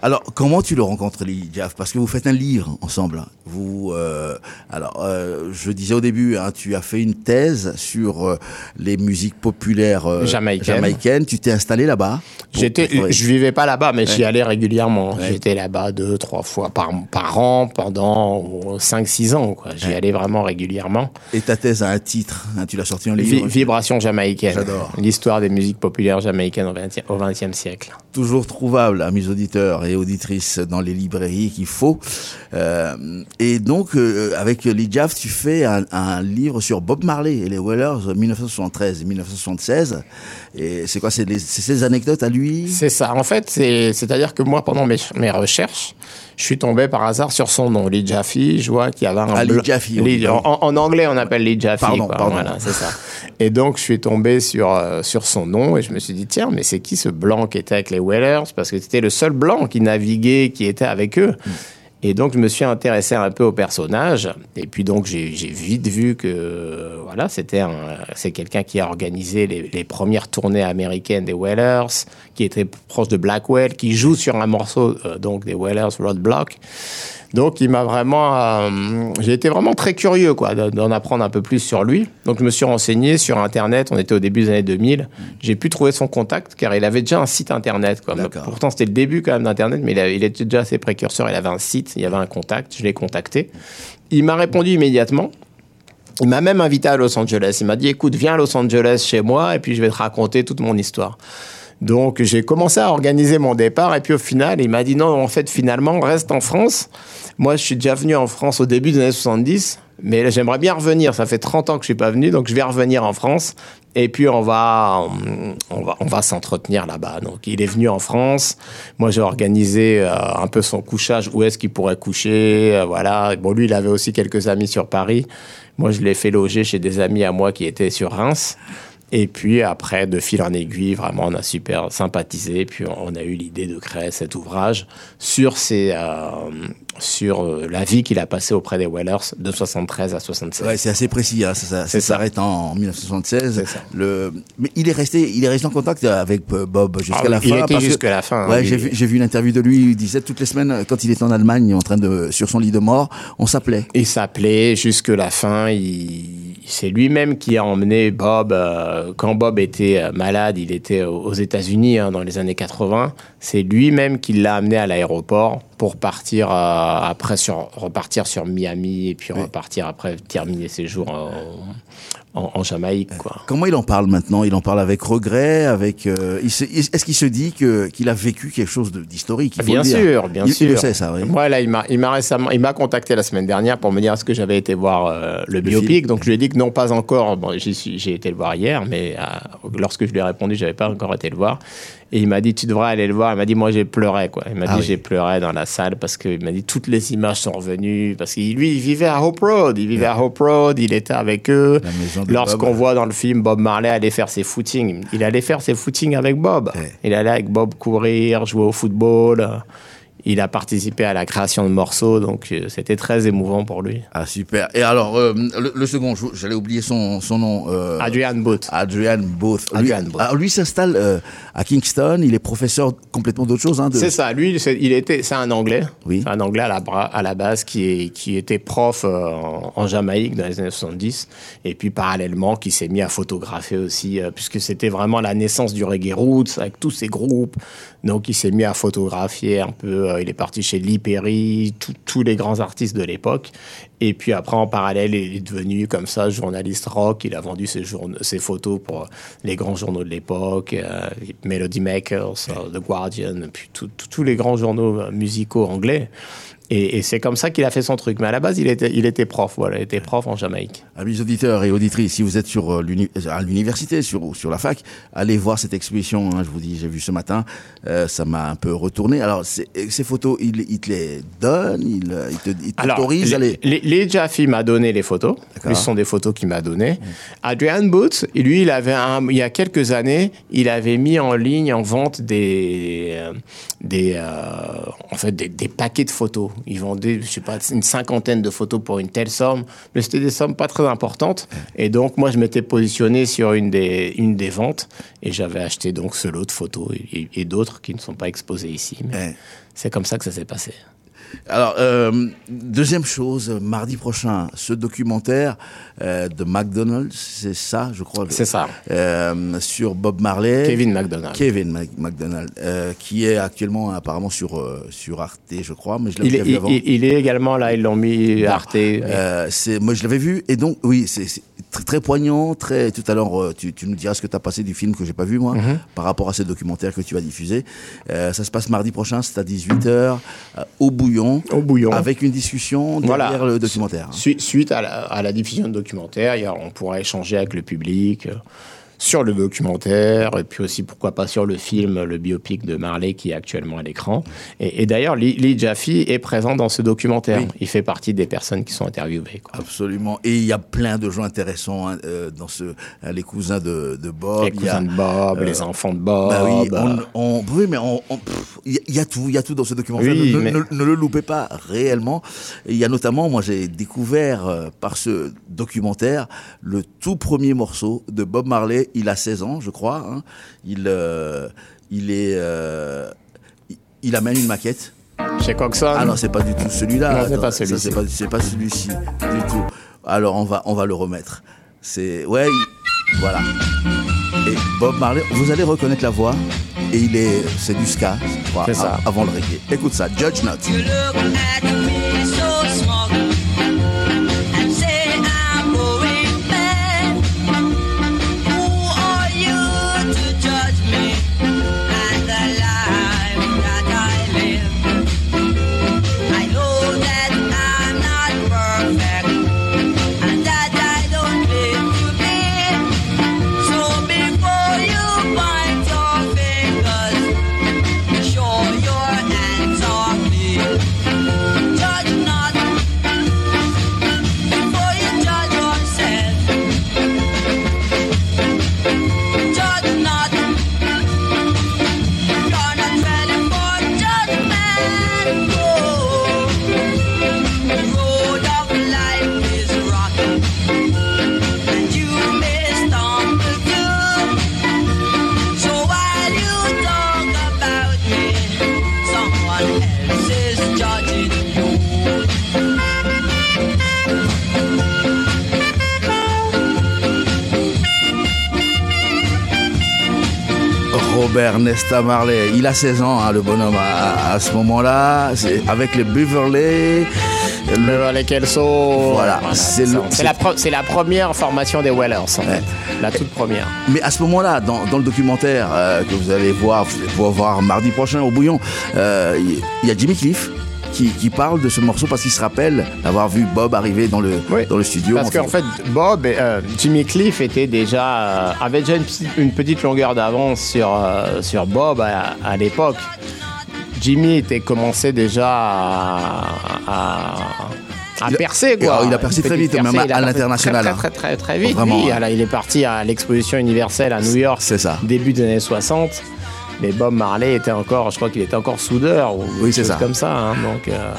Alors, comment tu le rencontres, Jaff Parce que vous faites un livre ensemble. hein. Vous, euh, alors, euh, je disais au début, hein, tu as fait une thèse sur euh, les musiques populaires Jamaïcaines. jamaïcaines. Tu t'es installé là-bas. J'étais, je vivais pas là-bas, mais j'y allais régulièrement. Ouais. J'étais là-bas deux, trois fois par, par an pendant 5-6 ans. Quoi. J'y allais vraiment régulièrement. Et ta thèse a un titre. hein, tu l'as sorti en livre. Vibration jamaïcaine. J'adore. L'histoire des musiques populaires jamaïcaines au XXe siècle. toujours trouvable à mes et auditrices dans les librairies qu'il faut. Euh, et donc, euh, avec Lee Jaff, tu fais un, livre sur Bob Marley et les Wailers 1973 et 1976. Et c'est quoi C'est ces anecdotes à lui? C'est ça. En fait, c'est, c'est-à-dire que moi, pendant mes, mes recherches, je suis tombé par hasard sur son nom, Lee Jaffe. Je vois qu'il y avait un Ah, Lee Jaffe, oui. en, en anglais, on appelle Lee Jaffe. Pardon, quoi. pardon. Voilà, c'est ça. Et donc, je suis tombé sur, euh, sur son nom et je me suis dit, tiens, mais c'est qui ce blanc qui était avec les Whalers? Parce que c'était le seul blanc qui naviguait, qui était avec eux. Et donc, je me suis intéressé un peu au personnage. Et puis, donc, j'ai vite vu que, voilà, c'était c'est quelqu'un qui a organisé les, premières tournées américaines des Whalers, qui était proche de Blackwell, qui joue sur un morceau, euh, donc, des Whalers Roadblock. Donc, il m'a vraiment, euh, j'ai été vraiment très curieux, quoi, de- d'en apprendre un peu plus sur lui. Donc, je me suis renseigné sur Internet. On était au début des années 2000. J'ai pu trouver son contact, car il avait déjà un site Internet, quoi. Pourtant, c'était le début quand même d'Internet, mais il, avait- il était déjà assez précurseur. Il avait un site, il y avait un contact. Je l'ai contacté. Il m'a répondu immédiatement. Il m'a même invité à Los Angeles. Il m'a dit, écoute, viens à Los Angeles chez moi, et puis je vais te raconter toute mon histoire. Donc j'ai commencé à organiser mon départ et puis au final il m'a dit non en fait finalement reste en France. Moi je suis déjà venu en France au début des années 70 mais j'aimerais bien revenir. Ça fait 30 ans que je suis pas venu donc je vais revenir en France et puis on va on va on va s'entretenir là-bas. Donc il est venu en France. Moi j'ai organisé euh, un peu son couchage où est-ce qu'il pourrait coucher euh, voilà. Bon lui il avait aussi quelques amis sur Paris. Moi je l'ai fait loger chez des amis à moi qui étaient sur Reims. Et puis après, de fil en aiguille, vraiment, on a super sympathisé. Puis on a eu l'idée de créer cet ouvrage sur, ses, euh, sur euh, la vie qu'il a passée auprès des Whalers de 73 à 76. Ouais, c'est assez précis. Hein, ça, ça, ça s'arrête en 1976. Le, mais il est resté, il est resté en contact avec euh, Bob jusqu'à Ah, la il fin. jusqu'à la fin, Ouais, hein, vu, j'ai vu une interview de lui. Il disait toutes les semaines, quand il était en Allemagne, en train de sur son lit de mort, on s'appelait. Il s'appelait jusque la fin. Il... C'est lui-même qui a emmené Bob. euh, quand Bob était malade, il était aux aux États-Unis hein, dans les années 80. C'est lui-même qui l'a amené à l'aéroport pour partir euh, après sur repartir sur Miami et puis repartir après terminer ses jours en, en- en Jamaïque. Quoi. Comment il en parle maintenant? Il en parle avec regret, avec. euh, Est-ce qu'il se dit que qu'il a vécu quelque chose d'historique? Bien sûr, bien il, sûr. Il le sait ça. Oui. Moi, là, il m'a, il m'a récemment, il m'a contacté la semaine dernière pour me dire est-ce que j'avais été voir euh, le, biopic. film. Donc je lui ai dit que non, pas encore. Bon, j'ai été le voir hier, mais euh, lorsque je lui ai répondu, j'avais pas encore été le voir. Et il m'a dit tu devrais aller le voir. Il m'a dit moi j'ai pleuré quoi. Il m'a Ah dit oui. j'ai pleuré dans la salle parce qu'il m'a dit toutes les images sont revenues parce que lui il vivait à Hope Road, il vivait à Hope Road, il était avec eux. Lorsqu'on voit dans le film Bob Marley aller faire ses footings, il allait faire ses footings avec Bob. Il allait avec Bob courir, jouer au football. Il a participé à la création de morceaux, donc euh, c'était très émouvant pour lui. Ah super. Et alors euh, le, le second, j'allais oublier son, son nom. euh, Adrian Booth. Adrian Booth. Lui, Adrian Booth. alors, lui s'installe euh, à Kingston. Il est professeur complètement d'autre chose. Hein, de- C'est ça. Lui, c'est- il était, c'est un Anglais. Oui. Un Anglais à la, bra- à la base qui, est, qui était prof en, en Jamaïque dans les années 70 et puis parallèlement qui s'est mis à photographier aussi puisque c'était vraiment la naissance du reggae roots avec tous ces groupes. Donc il s'est mis à photographier un peu. Euh, il est parti chez Lee Perry, tous les grands artistes de l'époque. Et puis après, en parallèle, il est devenu comme ça journaliste rock. Il a vendu ses, photos pour les grands journaux de l'époque, euh, Melody Makers, euh, The Guardian, puis tous les grands journaux musicaux anglais. Et, et c'est comme ça qu'il a fait son truc. Mais à la base, il était, il était prof. Voilà, il était prof en Jamaïque. Amis auditeurs et auditrices, si vous êtes sur euh, à l'université, sur, sur la fac, allez voir cette exposition. hein, je vous dis, j'ai vu ce matin, euh, ça m'a un peu retourné. Alors, ces photos, il, il te les donne, il, euh, il te- il Alors, t'autorise à les... les, les Jaffe m'a donné les photos. Ce sont des photos qu'il m'a données. Adrian Booth, lui, il avait un- il y a quelques années, il avait mis en ligne en vente des, des, euh, en fait, des, des paquets de photos. Il vendait, je sais pas, une cinquantaine de photos pour une telle somme, mais c'était des sommes pas très importantes. Et donc, moi, je m'étais positionné sur une des, une des ventes et j'avais acheté donc ce lot de photos et, et- et d'autres qui ne sont pas exposés ici. Mais c'est comme ça que ça s'est passé. Alors, euh, deuxième chose, mardi prochain, ce documentaire euh, de McDonald's, c'est ça, je crois. C'est ça. Euh, sur Bob Marley. Kevin McDonald. Kevin Mac- McDonald, euh, qui est actuellement apparemment sur, euh, sur Arte, je crois, mais je l'avais Il il, avant. il- il est également là, ils l'ont mis Bon, Arte. euh, c'est, moi, je l'avais vu, et donc, oui, c'est, très, très poignant, très. Tout à l'heure, tu, tu nous diras ce que tu as passé du film que j'ai pas vu, moi, Mhm. par rapport à ce documentaire que tu vas diffuser. Euh, ça se passe mardi prochain, c'est à 18h, au Bouillon. Au Bouillon. Avec une discussion derrière le documentaire. Su- suite à la, à la diffusion de documentaire, on pourra échanger avec le public euh, sur le documentaire et puis aussi pourquoi pas sur le film, le biopic de Marley qui est actuellement à l'écran. Et, et d'ailleurs, Lee, Lee Jaffe est présent dans ce documentaire. Oui. Il fait partie des personnes qui sont interviewées. quoi. Absolument. Et il y a plein de gens intéressants hein, euh, dans ce. hein, les cousins de, de Bob. Les a, cousins de Bob, euh, les enfants de Bob. Bah oui, euh, on, on- oui, mais il y, a- il y a tout, il y a tout dans ce documentaire. Oui, ne, mais- ne- ne le loupez pas réellement. Il y a notamment, moi, j'ai découvert euh, par ce documentaire le tout premier morceau de Bob Marley. Il a 16 ans, je crois. hein. Il, euh, il est, euh, il, il amène une maquette. Chez Coxon. Ah non, c'est pas du tout celui-là. Non, c'est pas celui-ci. C'est pas, celui-ci du tout. Alors on va, on va le remettre. C'est ouais, il- voilà. Et Bob Marley, vous allez reconnaître la voix. Et il est, c'est du ska, je crois, C'est ça. av- avant le reggae. Écoute ça, Judge Not. Robert Nesta Marley, il a 16 ans, hein, le bonhomme, à, à ce moment-là, avec les Beverly. Beverly Kelso. Voilà, c'est le- c'est la, première formation des Wellers, en fait. La toute première. Mais à ce moment-là, dans, dans le documentaire euh, que vous allez voir, vous allez pouvoir voir mardi prochain au Bouillon, euh, il il y a Jimmy Cliff qui, qui parle de ce morceau parce qu'il se rappelle d'avoir vu Bob arriver dans le, dans le studio. Parce qu'en fait, Bob, et, euh, Jimmy Cliff était déjà, euh, avait déjà une, petite- une petite longueur d'avance sur, euh, sur Bob à, à l'époque. Jimmy était commencé déjà à, à- percer quoi. il a percé très vite, même à l'international, Très très, très, vite. Hein. Il est parti à l'exposition universelle à New York. C'est ça. Début des années 60. Mais Bob Marley était encore, je crois qu'il était encore soudeur ou Oui, c'est quelque chose ça. comme ça. hein. donc, euh,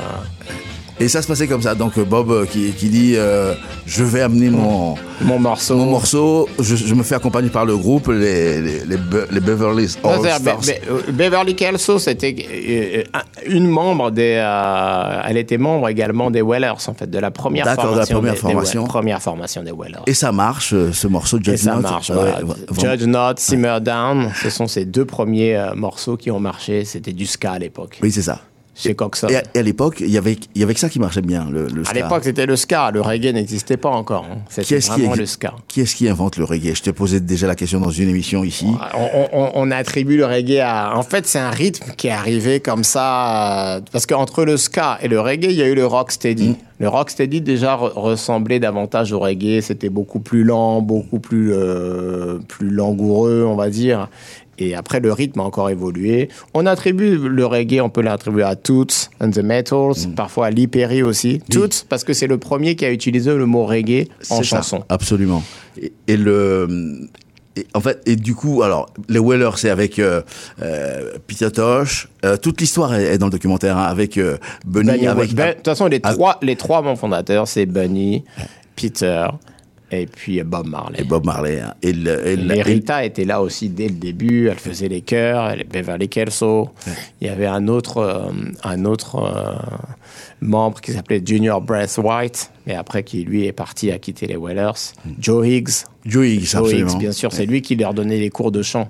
Et ça se passait comme ça. Donc euh, Bob euh, qui, qui dit euh, Je vais amener mon, mon morceau. Mon morceau. Je, je me fais accompagner par le groupe, les, les, les, Be- les Beverly All Stars. Be- Be- Beverly Kelso, c'était une membre des. euh, elle était membre également des Wellers, en fait, de la première D'accord, de la formation. première des- des formation. Well- première formation des Wellers. Et ça marche, ce morceau de Et Judge ça marche. Voilà. ouais. Judge Not, Simmer Down, ce sont ces deux premiers euh, morceaux qui ont marché. C'était du ska à l'époque. Oui, c'est ça. Chez Coxon. Et à, l'époque, il y avait, il y avait que ça qui marchait bien, le, le À ska. l'époque, c'était le ska. Le reggae n'existait pas encore. hein. C'était est-ce qui, vraiment le ska. qui est-ce qui invente le reggae? Je t'ai posé déjà la question dans une émission ici. On, on- on attribue le reggae à. En fait, c'est un rythme qui est arrivé comme ça. euh, Parce qu'entre le ska et le reggae, il y a eu le rocksteady. Le rocksteady déjà re- ressemblait davantage au reggae. C'était beaucoup plus lent, beaucoup plus, euh, plus langoureux, on va dire. Et après, le rythme a encore évolué. On attribue le reggae, on peut l'attribuer à Toots and the Metals, parfois à Lee Perry aussi. Toots, parce que c'est le premier qui a utilisé le mot reggae en ça, chanson. absolument. Et, et le. et en fait, et du coup, alors, les Wellers, c'est avec euh, euh, Peter Tosh. Euh, toute l'histoire est, est dans le documentaire, hein, avec Bunny. Ben- De toute façon, les trois, les trois membres fondateurs, c'est Bunny, Peter et puis Bob Marley. Et Bob Marley. hein. Et, le- et le- Et et- Rita était là aussi dès le début. Elle faisait les chœurs, elle Beverly Kelso. Il y avait un autre, euh, un autre euh, membre qui s'appelait Junior Breath White, mais après qui lui est parti à quitter les Wellers. Joe Higgs. Joe Higgs, absolument. bien sûr, c'est lui qui leur donnait des cours de chant,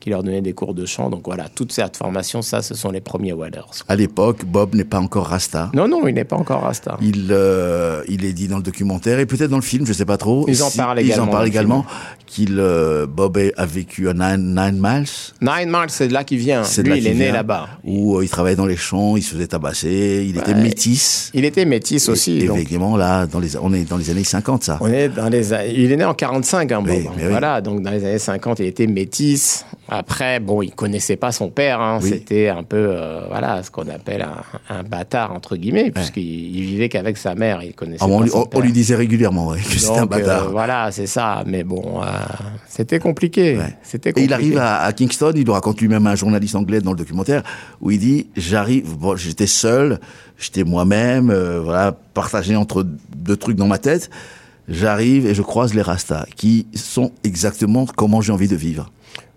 qui leur donnait des cours de chant. Donc voilà, toute cette formation, ça, ce sont les premiers Wellers. à l'époque, Bob n'est pas encore Rasta. Non, non, il n'est pas encore Rasta. Il, euh, il est dit dans le documentaire et peut-être dans le film, je sais pas trop. Ils en parlent Ils également en dans parlent également qu'il euh, Bob a vécu à Nine, Nine Miles. Nine Miles, c'est de là qu'il vient. Lui, là il est né là-bas. Où euh, il travaillait dans les champs, il se faisait tabasser, il était Ouais. Métis. Il était métis aussi. Et donc. effectivement, là, dans les, on est dans les années 50, ça. On est dans les, il est né en 45, hein. Oui, oui. Voilà, donc dans les années 50, il était métis. Après, bon, il connaissait pas son père. hein. Oui. C'était un peu, euh, voilà, ce qu'on appelle un, un bâtard entre guillemets, puisqu'il il vivait qu'avec sa mère. Il connaissait Ah, pas on, lui- son on- on père. lui disait régulièrement ouais, que c'était un euh, bâtard. voilà, c'est ça. Mais bon, euh, c'était compliqué. C'était Et il arrive à, à Kingston, il le raconte lui-même à un journaliste anglais dans le documentaire, où il dit j'arrive, bon, j'étais seul, j'étais moi-même, euh, voilà, partagé entre deux trucs dans ma tête. J'arrive et je croise les Rastas, qui sont exactement comment j'ai envie de vivre.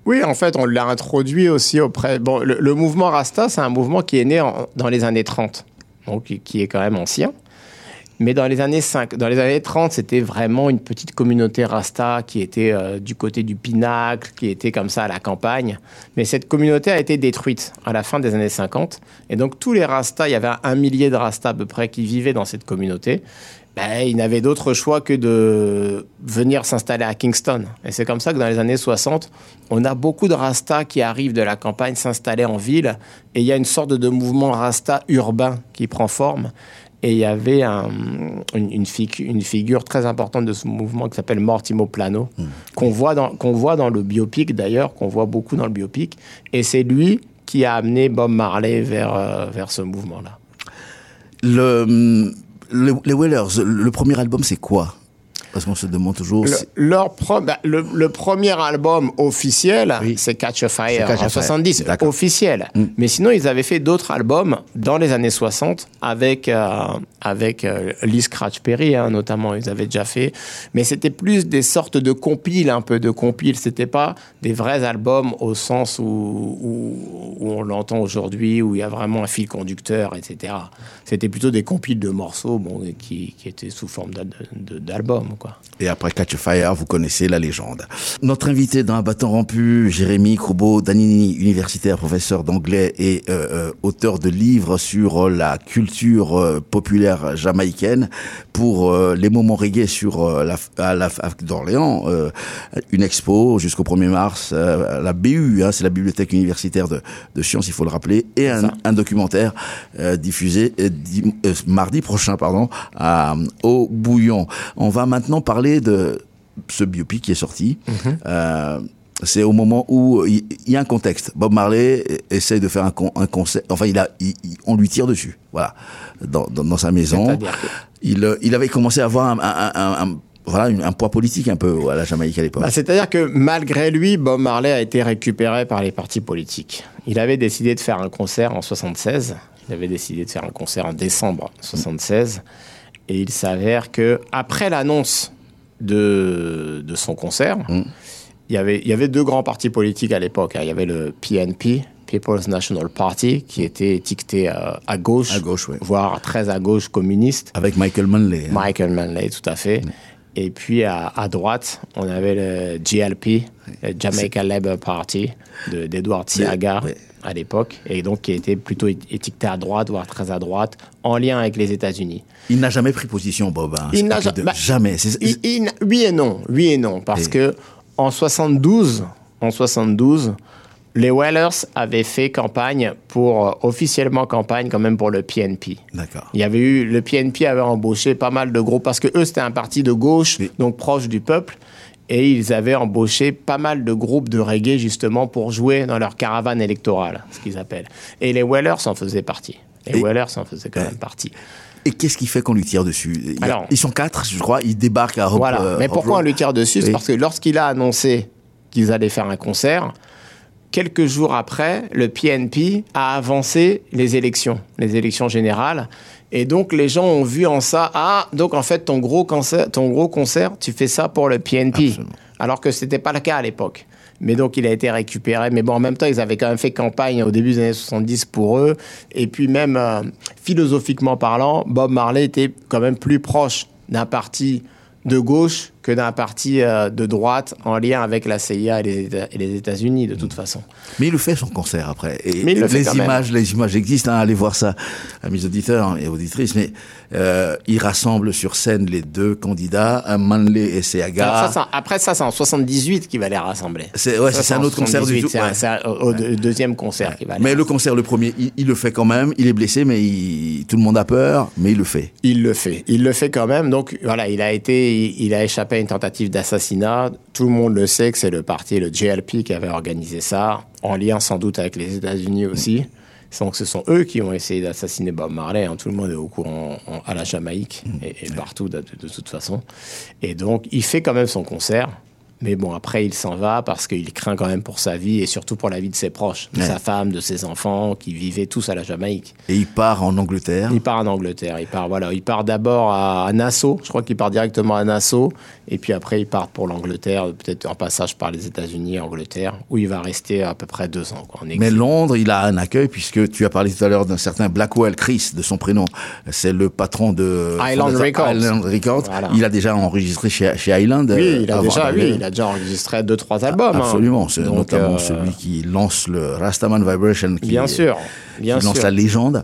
Oui, en fait, on l'a introduit aussi auprès. Bon, le, mouvement Rasta, c'est un mouvement qui est né dans les années 30, donc qui est quand même ancien. Mais dans les années 5, dans les années 30, c'était vraiment une petite communauté Rasta qui était euh, du côté du Pinacle, qui était comme ça à la campagne. Mais cette communauté a été détruite à la fin des années 50. Et donc tous les Rastas, il y avait un millier de Rastas à peu près qui vivaient dans cette communauté. Ben, ils n'avaient d'autre choix que de venir s'installer à Kingston. Et c'est comme ça que dans les années 60, on a beaucoup de Rastas qui arrivent de la campagne s'installer en ville. Et il y a une sorte de mouvement Rasta urbain qui prend forme. Et il y avait un- une, une figu- une figure très importante de ce mouvement qui s'appelle Mortimo Plano, qu'on voit, dans- qu'on voit dans le biopic d'ailleurs, qu'on voit beaucoup dans le biopic. Et c'est lui qui a amené Bob Marley vers, euh, vers ce mouvement-là. Le, le- les Wellers, le premier album, c'est quoi? Parce qu'on se demande toujours. Le, si- leur pro- bah, le, le premier album officiel, c'est Catch a Fire a en Fire. 70, officiel. Mais sinon, ils avaient fait d'autres albums dans les années 60 avec, euh, avec euh, Lee Scratch Perry, hein, notamment. Ils avaient déjà fait. Mais c'était plus des sortes de compiles, un peu de compiles. C'était pas des vrais albums au sens où, où, où on l'entend aujourd'hui, où il y a vraiment un fil conducteur, etc. C'était plutôt des compiles de morceaux bon, qui, qui étaient sous forme d'albums. Quoi. Et après Catch Fire, vous connaissez la légende. Notre invité dans Un bâton rompu, Jérémy Croubeau Danini, universitaire, professeur d'anglais et euh, euh, auteur de livres sur euh, la culture euh, populaire jamaïcaine pour euh, les moments reggae sur la, à la d'Orléans, une expo jusqu'au 1er mars, la BU, hein, c'est la bibliothèque universitaire de, de sciences, il faut le rappeler, et un, un documentaire diffusé mardi prochain, pardon, à, au Bouillon. On va maintenant parler de ce biopic qui est sorti. Euh, c'est au moment où il y, a un contexte. Bob Marley essaye de faire un, con- un concert. Enfin, il a, il- il- on lui tire dessus. Voilà, dans, dans, dans sa maison. C'est-à-dire que- Il, euh, il avait commencé à avoir un, un- un- un- voilà, un poids politique un peu à la Jamaïque à l'époque. Bah, c'est-à-dire que malgré lui, Bob Marley a été récupéré par les partis politiques. Il avait décidé de faire un concert en 76. Il avait décidé de faire un concert en décembre 76. Et il s'avère que après l'annonce de, de son concert, Mm. il, y avait, il y avait deux grands partis politiques à l'époque. hein. Il y avait le PNP, People's National Party, qui était étiqueté euh, à gauche, À gauche, ouais. voire très à gauche communiste. Avec Michael Manley. hein. Michael Manley, tout à fait. Et puis à, à droite, on avait le GLP, le Jamaica Labour Party, de- d'Edward Ouais. à l'époque, et donc qui était plutôt étiqueté à droite, voire très à droite, en lien avec les États-Unis. Il n'a jamais pris position, Bob. hein. Il n'a de- bah, jamais. Il- il- oui et non, oui et non, parce Et- que en 72, en 72, les Whalers avaient fait campagne pour euh, officiellement campagne quand même pour le PNP. D'accord. Il y avait eu le PNP avait embauché pas mal de groupes parce que eux c'était un parti de gauche donc proche du peuple et ils avaient embauché pas mal de groupes de reggae justement pour jouer dans leur caravane électorale, ce qu'ils appellent. Et les Whalers en faisaient partie. Les Et- Whalers en faisaient quand même partie. Et qu'est-ce qui fait qu'on lui tire dessus? Il y a- Alors- Ils sont quatre, je crois. Ils débarquent à Hop- Voilà. euh, Mais pourquoi on lui tire dessus? C'est parce que lorsqu'il a annoncé qu'ils allaient faire un concert, quelques jours après, le PNP a avancé les élections, les élections générales. Et donc, les gens ont vu en ça, ah, donc en fait, ton gros concert, ton gros concert tu fais ça pour le PNP. Alors que ce n'était pas le cas à l'époque. Mais donc, il a été récupéré. Mais bon, en même temps, ils avaient quand même fait campagne au début des années 70 pour eux. Et puis, même euh, philosophiquement parlant, Bob Marley était quand même plus proche d'un parti de gauche que d'un parti euh, de droite en lien avec la CIA et les, Éta- et les États-Unis, de toute façon. Mais il le fait son concert après. Et Mais il le fait les quand même. images, les images existent. Hein, allez voir ça, amis auditeurs et auditrices. Mais euh, il rassemble sur scène les deux candidats, Manley et Seaga. Ça, après ça, c'est en 78 qu'il va les rassembler. C'est- ouais, un autre concert du 78, tout, C'est ouais. au, au deux- deuxième concert qu'il va aller. Mais le concert, le premier, il, il le fait quand même. Il est blessé, mais il- tout le monde a peur, mais il le fait. Il le fait. Il le fait quand même. Donc voilà, il a été, il, il a échappé une tentative d'assassinat. Tout le monde le sait que c'est le parti, le JLP, qui avait organisé ça, en lien sans doute avec les États-Unis aussi. Donc ce sont eux qui ont essayé d'assassiner Bob Marley. hein. Tout le monde est au courant en- à la Jamaïque et, et partout de, de- de toute façon. Et donc il fait quand même son concert. Mais bon, après, il s'en va parce qu'il craint quand même pour sa vie et surtout pour la vie de ses proches, de Ouais. sa femme, de ses enfants qui vivaient tous à la Jamaïque. Et il part en Angleterre. Il part en Angleterre. Il part, voilà, il part d'abord à, Nassau. Je crois qu'il part directement à Nassau. Et puis après, il part pour l'Angleterre, peut-être en passage par les États-Unis, Angleterre, où il va rester à peu près deux ans. Quoi, en exil. Mais Londres, il a un accueil puisque tu as parlé tout à l'heure d'un certain Blackwell, Chris, de son prénom. C'est le patron de Island Records. Island Records. Voilà. Il a déjà enregistré chez, chez Island. Oui, euh, il a, avant déjà, d'arriver. oui, il a déjà enregistré deux, trois albums. hein. Absolument, c'est Donc, notamment euh, celui qui lance le Rastaman Vibration, qui, Bien sûr, bien qui lance la légende.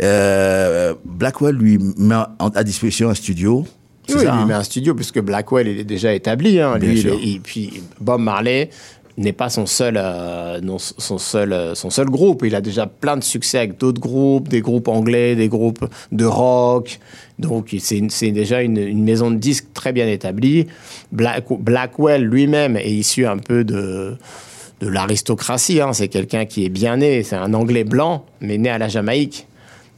Euh, Blackwell lui met à disposition un studio. Oui, ça, il lui hein met un studio puisque Blackwell il est déjà établi. Hein. Bien Lui, il et puis Bob Marley n'est pas son seul, euh, son seul, euh, son seul groupe. Il a déjà plein de succès avec d'autres groupes, des groupes anglais, des groupes de rock. Donc c'est déjà une, une maison de disques très bien établie. Black- Blackwell lui-même est issu un peu de de l'aristocratie. hein. C'est quelqu'un qui est bien né. C'est un Anglais blanc, mais né à la Jamaïque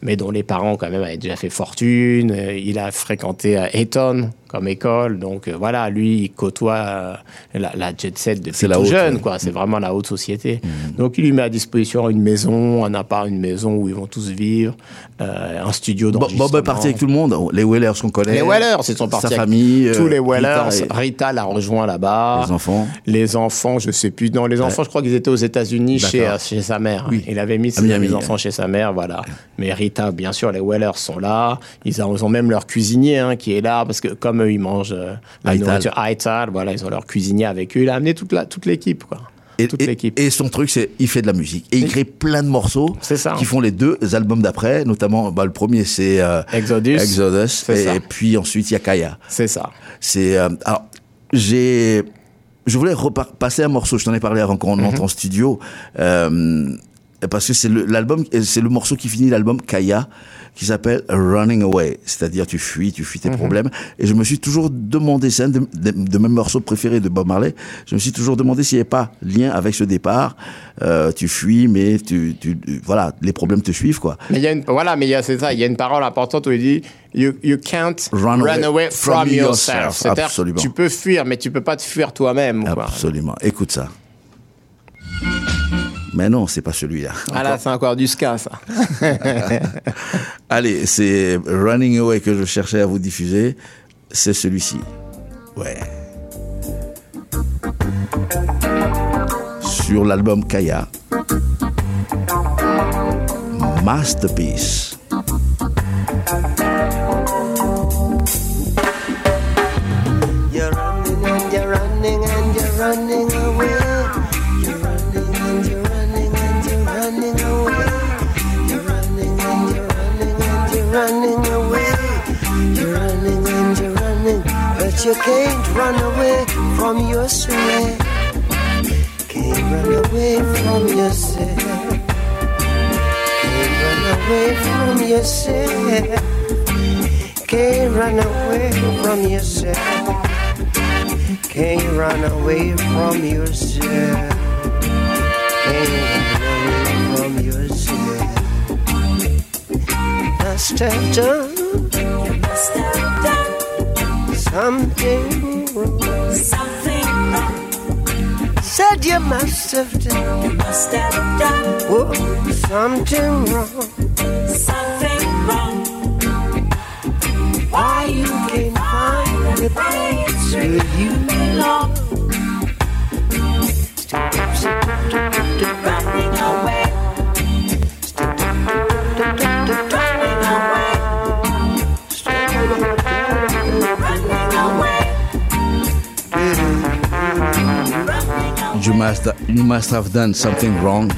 mais dont les parents quand même avaient déjà fait fortune. Euh, Il a fréquenté Eton comme école, donc euh, voilà, lui il côtoie euh, la, la jet set depuis C'est tout haute, jeune, ouais. quoi. C'est vraiment la haute société. Donc il lui met à disposition une maison, un appart, une maison où ils vont tous vivre, euh, un studio d'enregistrement. Bob est parti avec tout le monde. Les Whalers qu'on connaît. Les Whalers, ils sont partis Sa famille. tous les Whalers. Rita l'a rejoint là-bas. Les enfants. Les enfants, je sais plus. Non, les enfants, je crois qu'ils étaient aux États-Unis chez, chez sa mère. Oui. Il avait mis ses Miami, les enfants chez sa mère, voilà. Mais Rita, bien sûr, les Wellers sont là. Ils ont, ils ont même leur cuisinier hein, qui est là parce que comme eux, ils mangent euh, la nourriture Aital, voilà, ils ont leur cuisinier avec eux. Il a amené toute la toute l'équipe, quoi. Et, toute et- l'équipe. et son truc, c'est il fait de la musique. Et il crée plein de morceaux ça. qui font les deux albums d'après. Notamment, bah, le premier, c'est euh, Exodus. Exodus. Et, puis ensuite, il y a Kaya. C'est ça. C'est euh, alors j'ai je voulais repasser un morceau. Je t'en ai parlé avant qu'on Mhm. entre en studio. Euh, parce que c'est le- l'album, c'est le morceau qui finit l'album Kaya, qui s'appelle Running Away, c'est-à-dire tu fuis, tu fuis tes Mhm. problèmes. Et je me suis toujours demandé, c'est un de, de, de mes morceaux préférés de Bob Marley, je me suis toujours demandé s'il n'y avait pas lien avec ce départ. Euh, tu fuis, mais tu, tu, voilà, les problèmes te suivent, quoi. Mais il y a une, voilà, mais il y a, c'est ça, il y a une parole importante où il dit You, you can't Run run, away away, from from, yourself. yourself. Absolument. tu peux fuir, mais tu peux pas te fuir toi-même. quoi. Absolument. Écoute ça. Mais non, c'est pas celui-là. Ah là, c'est encore du ska, ça. (laughs) Allez, c'est Running Away que je cherchais à vous diffuser. C'est celui-ci. Ouais. Sur l'album Kaya. Masterpiece. You're running and you're running and you're running running away. You're running and you're running, but you can't run away from yourself. Can't run away from yourself. Can't run away from yourself. Can't run away from yourself. Can't run away from yourself. Can't run away from yourself. Must have done. Must have done something wrong. Said you must have done. You something wrong. Something wrong. Must, you must have done something wrong.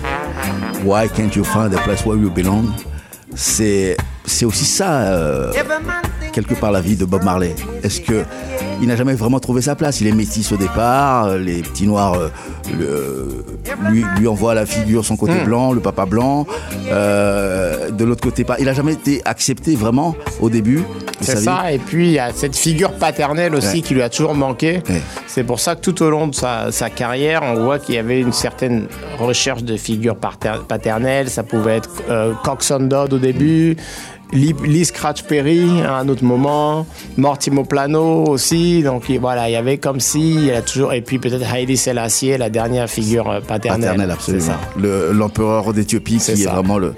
Why can't you find the place where you belong? C'est, c'est aussi ça, euh, quelque part, la vie de Bob Marley. Est-ce que il n'a jamais vraiment trouvé sa place Il est métis au départ, euh, les petits noirs euh, le- lui, lui envoient à la figure son côté Hmm. blanc, le papa blanc. Euh, de l'autre côté, pas. Il n'a jamais été accepté vraiment au début. C'est ça, et puis il y a cette figure paternelle aussi Ouais. qui lui a toujours manqué. C'est pour ça que tout au long de sa, sa carrière, on voit qu'il y avait une certaine recherche de figure pater- paternelle. Ça pouvait être euh, Coxon Dodd au début, Lee Scratch Perry à un autre moment, Mortimo Plano aussi. Donc il- voilà, il y avait comme si, il a toujours, et puis peut-être Haile Selassie, la dernière figure euh, paternelle. Paternel, C'est absolument. Le- L'empereur d'Éthiopie qui est vraiment le,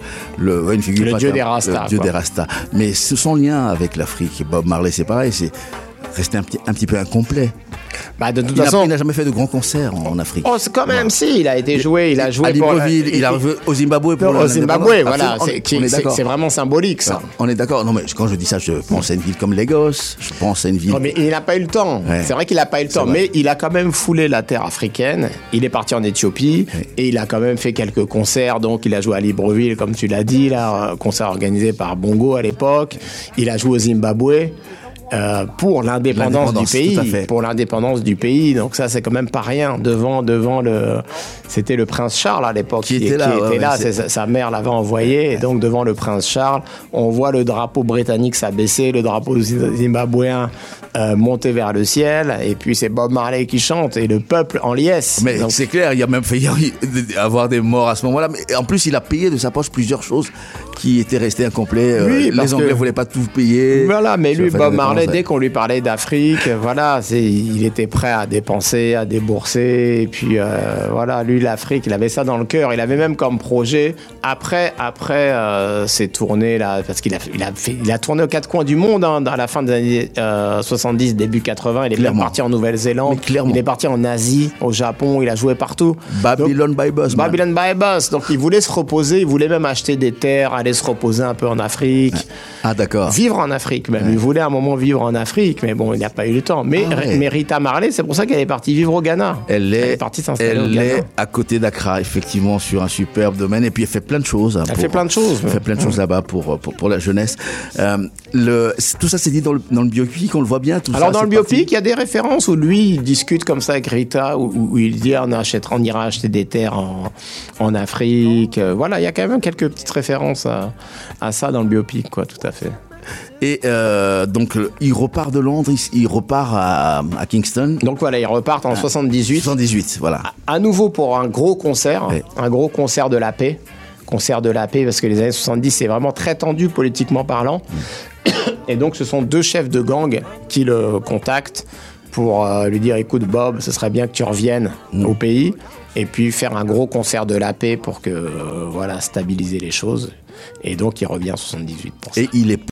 une figure Le dieu des Rastas, le dieu quoi. des Rastas. Mais ce son lien avec l'Afrique, Bob Marley, c'est pareil, c'est resté un petit, un petit peu incomplet. Bah, de toute il n'a- façon- il n'a jamais fait de grands concerts en, en Afrique. Oh, quand même si, il a été joué, il a joué à pour- Libreville, il a revu au Zimbabwe pour Non, au Zimbabwe, l'indépendance. voilà, c'est- vraiment symbolique, ça. On est d'accord. Non, mais quand je dis ça, je pense à une ville comme Lagos. Je pense à une ville. Non, mais il n'a pas eu le temps. Ouais. C'est vrai qu'il n'a pas eu le temps, mais il a quand même foulé la terre africaine. Il est parti en Éthiopie et il a quand même fait quelques concerts. Donc, il a joué à Libreville, comme tu l'as dit, là, un concert organisé par Bongo à l'époque. Il a joué au Zimbabwe. Euh, pour l'indépendance du pays, pour l'indépendance du pays, donc ça c'est quand même pas rien. Devant devant le, c'était le prince Charles à l'époque qui, était là, ouais, sa, mère l'avait envoyé, et donc devant le prince Charles, on voit le drapeau britannique s'abaisser, le drapeau zimbabwéen euh, monter vers le ciel, et puis c'est Bob Marley qui chante, et le peuple en liesse. Mais c'est clair, il y a même failli (laughs) avoir des morts à ce moment-là. Mais en plus, il a payé de sa poche plusieurs choses qui étaient restées incomplets. Euh, Oui, les Anglais que- voulaient pas tout payer. Voilà, mais lui, Bob Marley, dès qu'on lui parlait d'Afrique, voilà, c'est, il était prêt à dépenser, à débourser. Et puis, euh, voilà, lui, l'Afrique, il avait ça dans le cœur. Il avait même comme projet, après, après euh, ces tournées là, parce qu'il a, il a, fait, il a tourné aux quatre coins du monde hein, à la fin des années euh, 70, début 80. Il est Clairement. parti en Nouvelle-Zélande. Il est parti en Asie, au Japon. Il a joué partout. Babylon by Bus. man. Babylon by Bus. Donc il voulait se reposer, il voulait même acheter des terres, aller aller se reposer un peu en Afrique. Ah, d'accord. Vivre en Afrique, même. Il voulait à un moment vivre en Afrique, mais bon, il n'a pas eu le temps. Mais, Ah ouais. mais Rita Marley, c'est pour ça qu'elle est partie vivre au Ghana. Elle est, partie s'installer au elle est à côté d'Accra, effectivement, sur un superbe domaine. Et puis, elle fait plein de choses. hein, Elle pour- fait plein de choses. Elle fait plein de choses là-bas pour, pour, pour la jeunesse. Euh, le, tout ça, c'est dit dans le, dans le biopic, on le voit bien. Tout Alors ça, dans le biopic, il y a des références où lui il discute comme ça avec Rita, où, où- il dit on achètera, on ira acheter des terres en, en Afrique. Euh, Voilà, il y a quand même quelques petites références à, à ça dans le biopic, quoi, tout à fait. Et euh, donc, il repart de Londres, il, il repart à, à Kingston. Donc voilà, ils repartent en 78. 78, voilà. À nouveau pour un gros concert, un gros concert de la paix. Concert de la paix, parce que les années 70, c'est vraiment très tendu politiquement parlant. Et donc, ce sont deux chefs de gang qui le contactent pour euh, lui dire écoute, Bob, ce serait bien que tu reviennes au pays. Et puis faire un gros concert de la paix pour que, euh, voilà, stabiliser les choses. Et donc, il revient en 78 pour ça. Et il est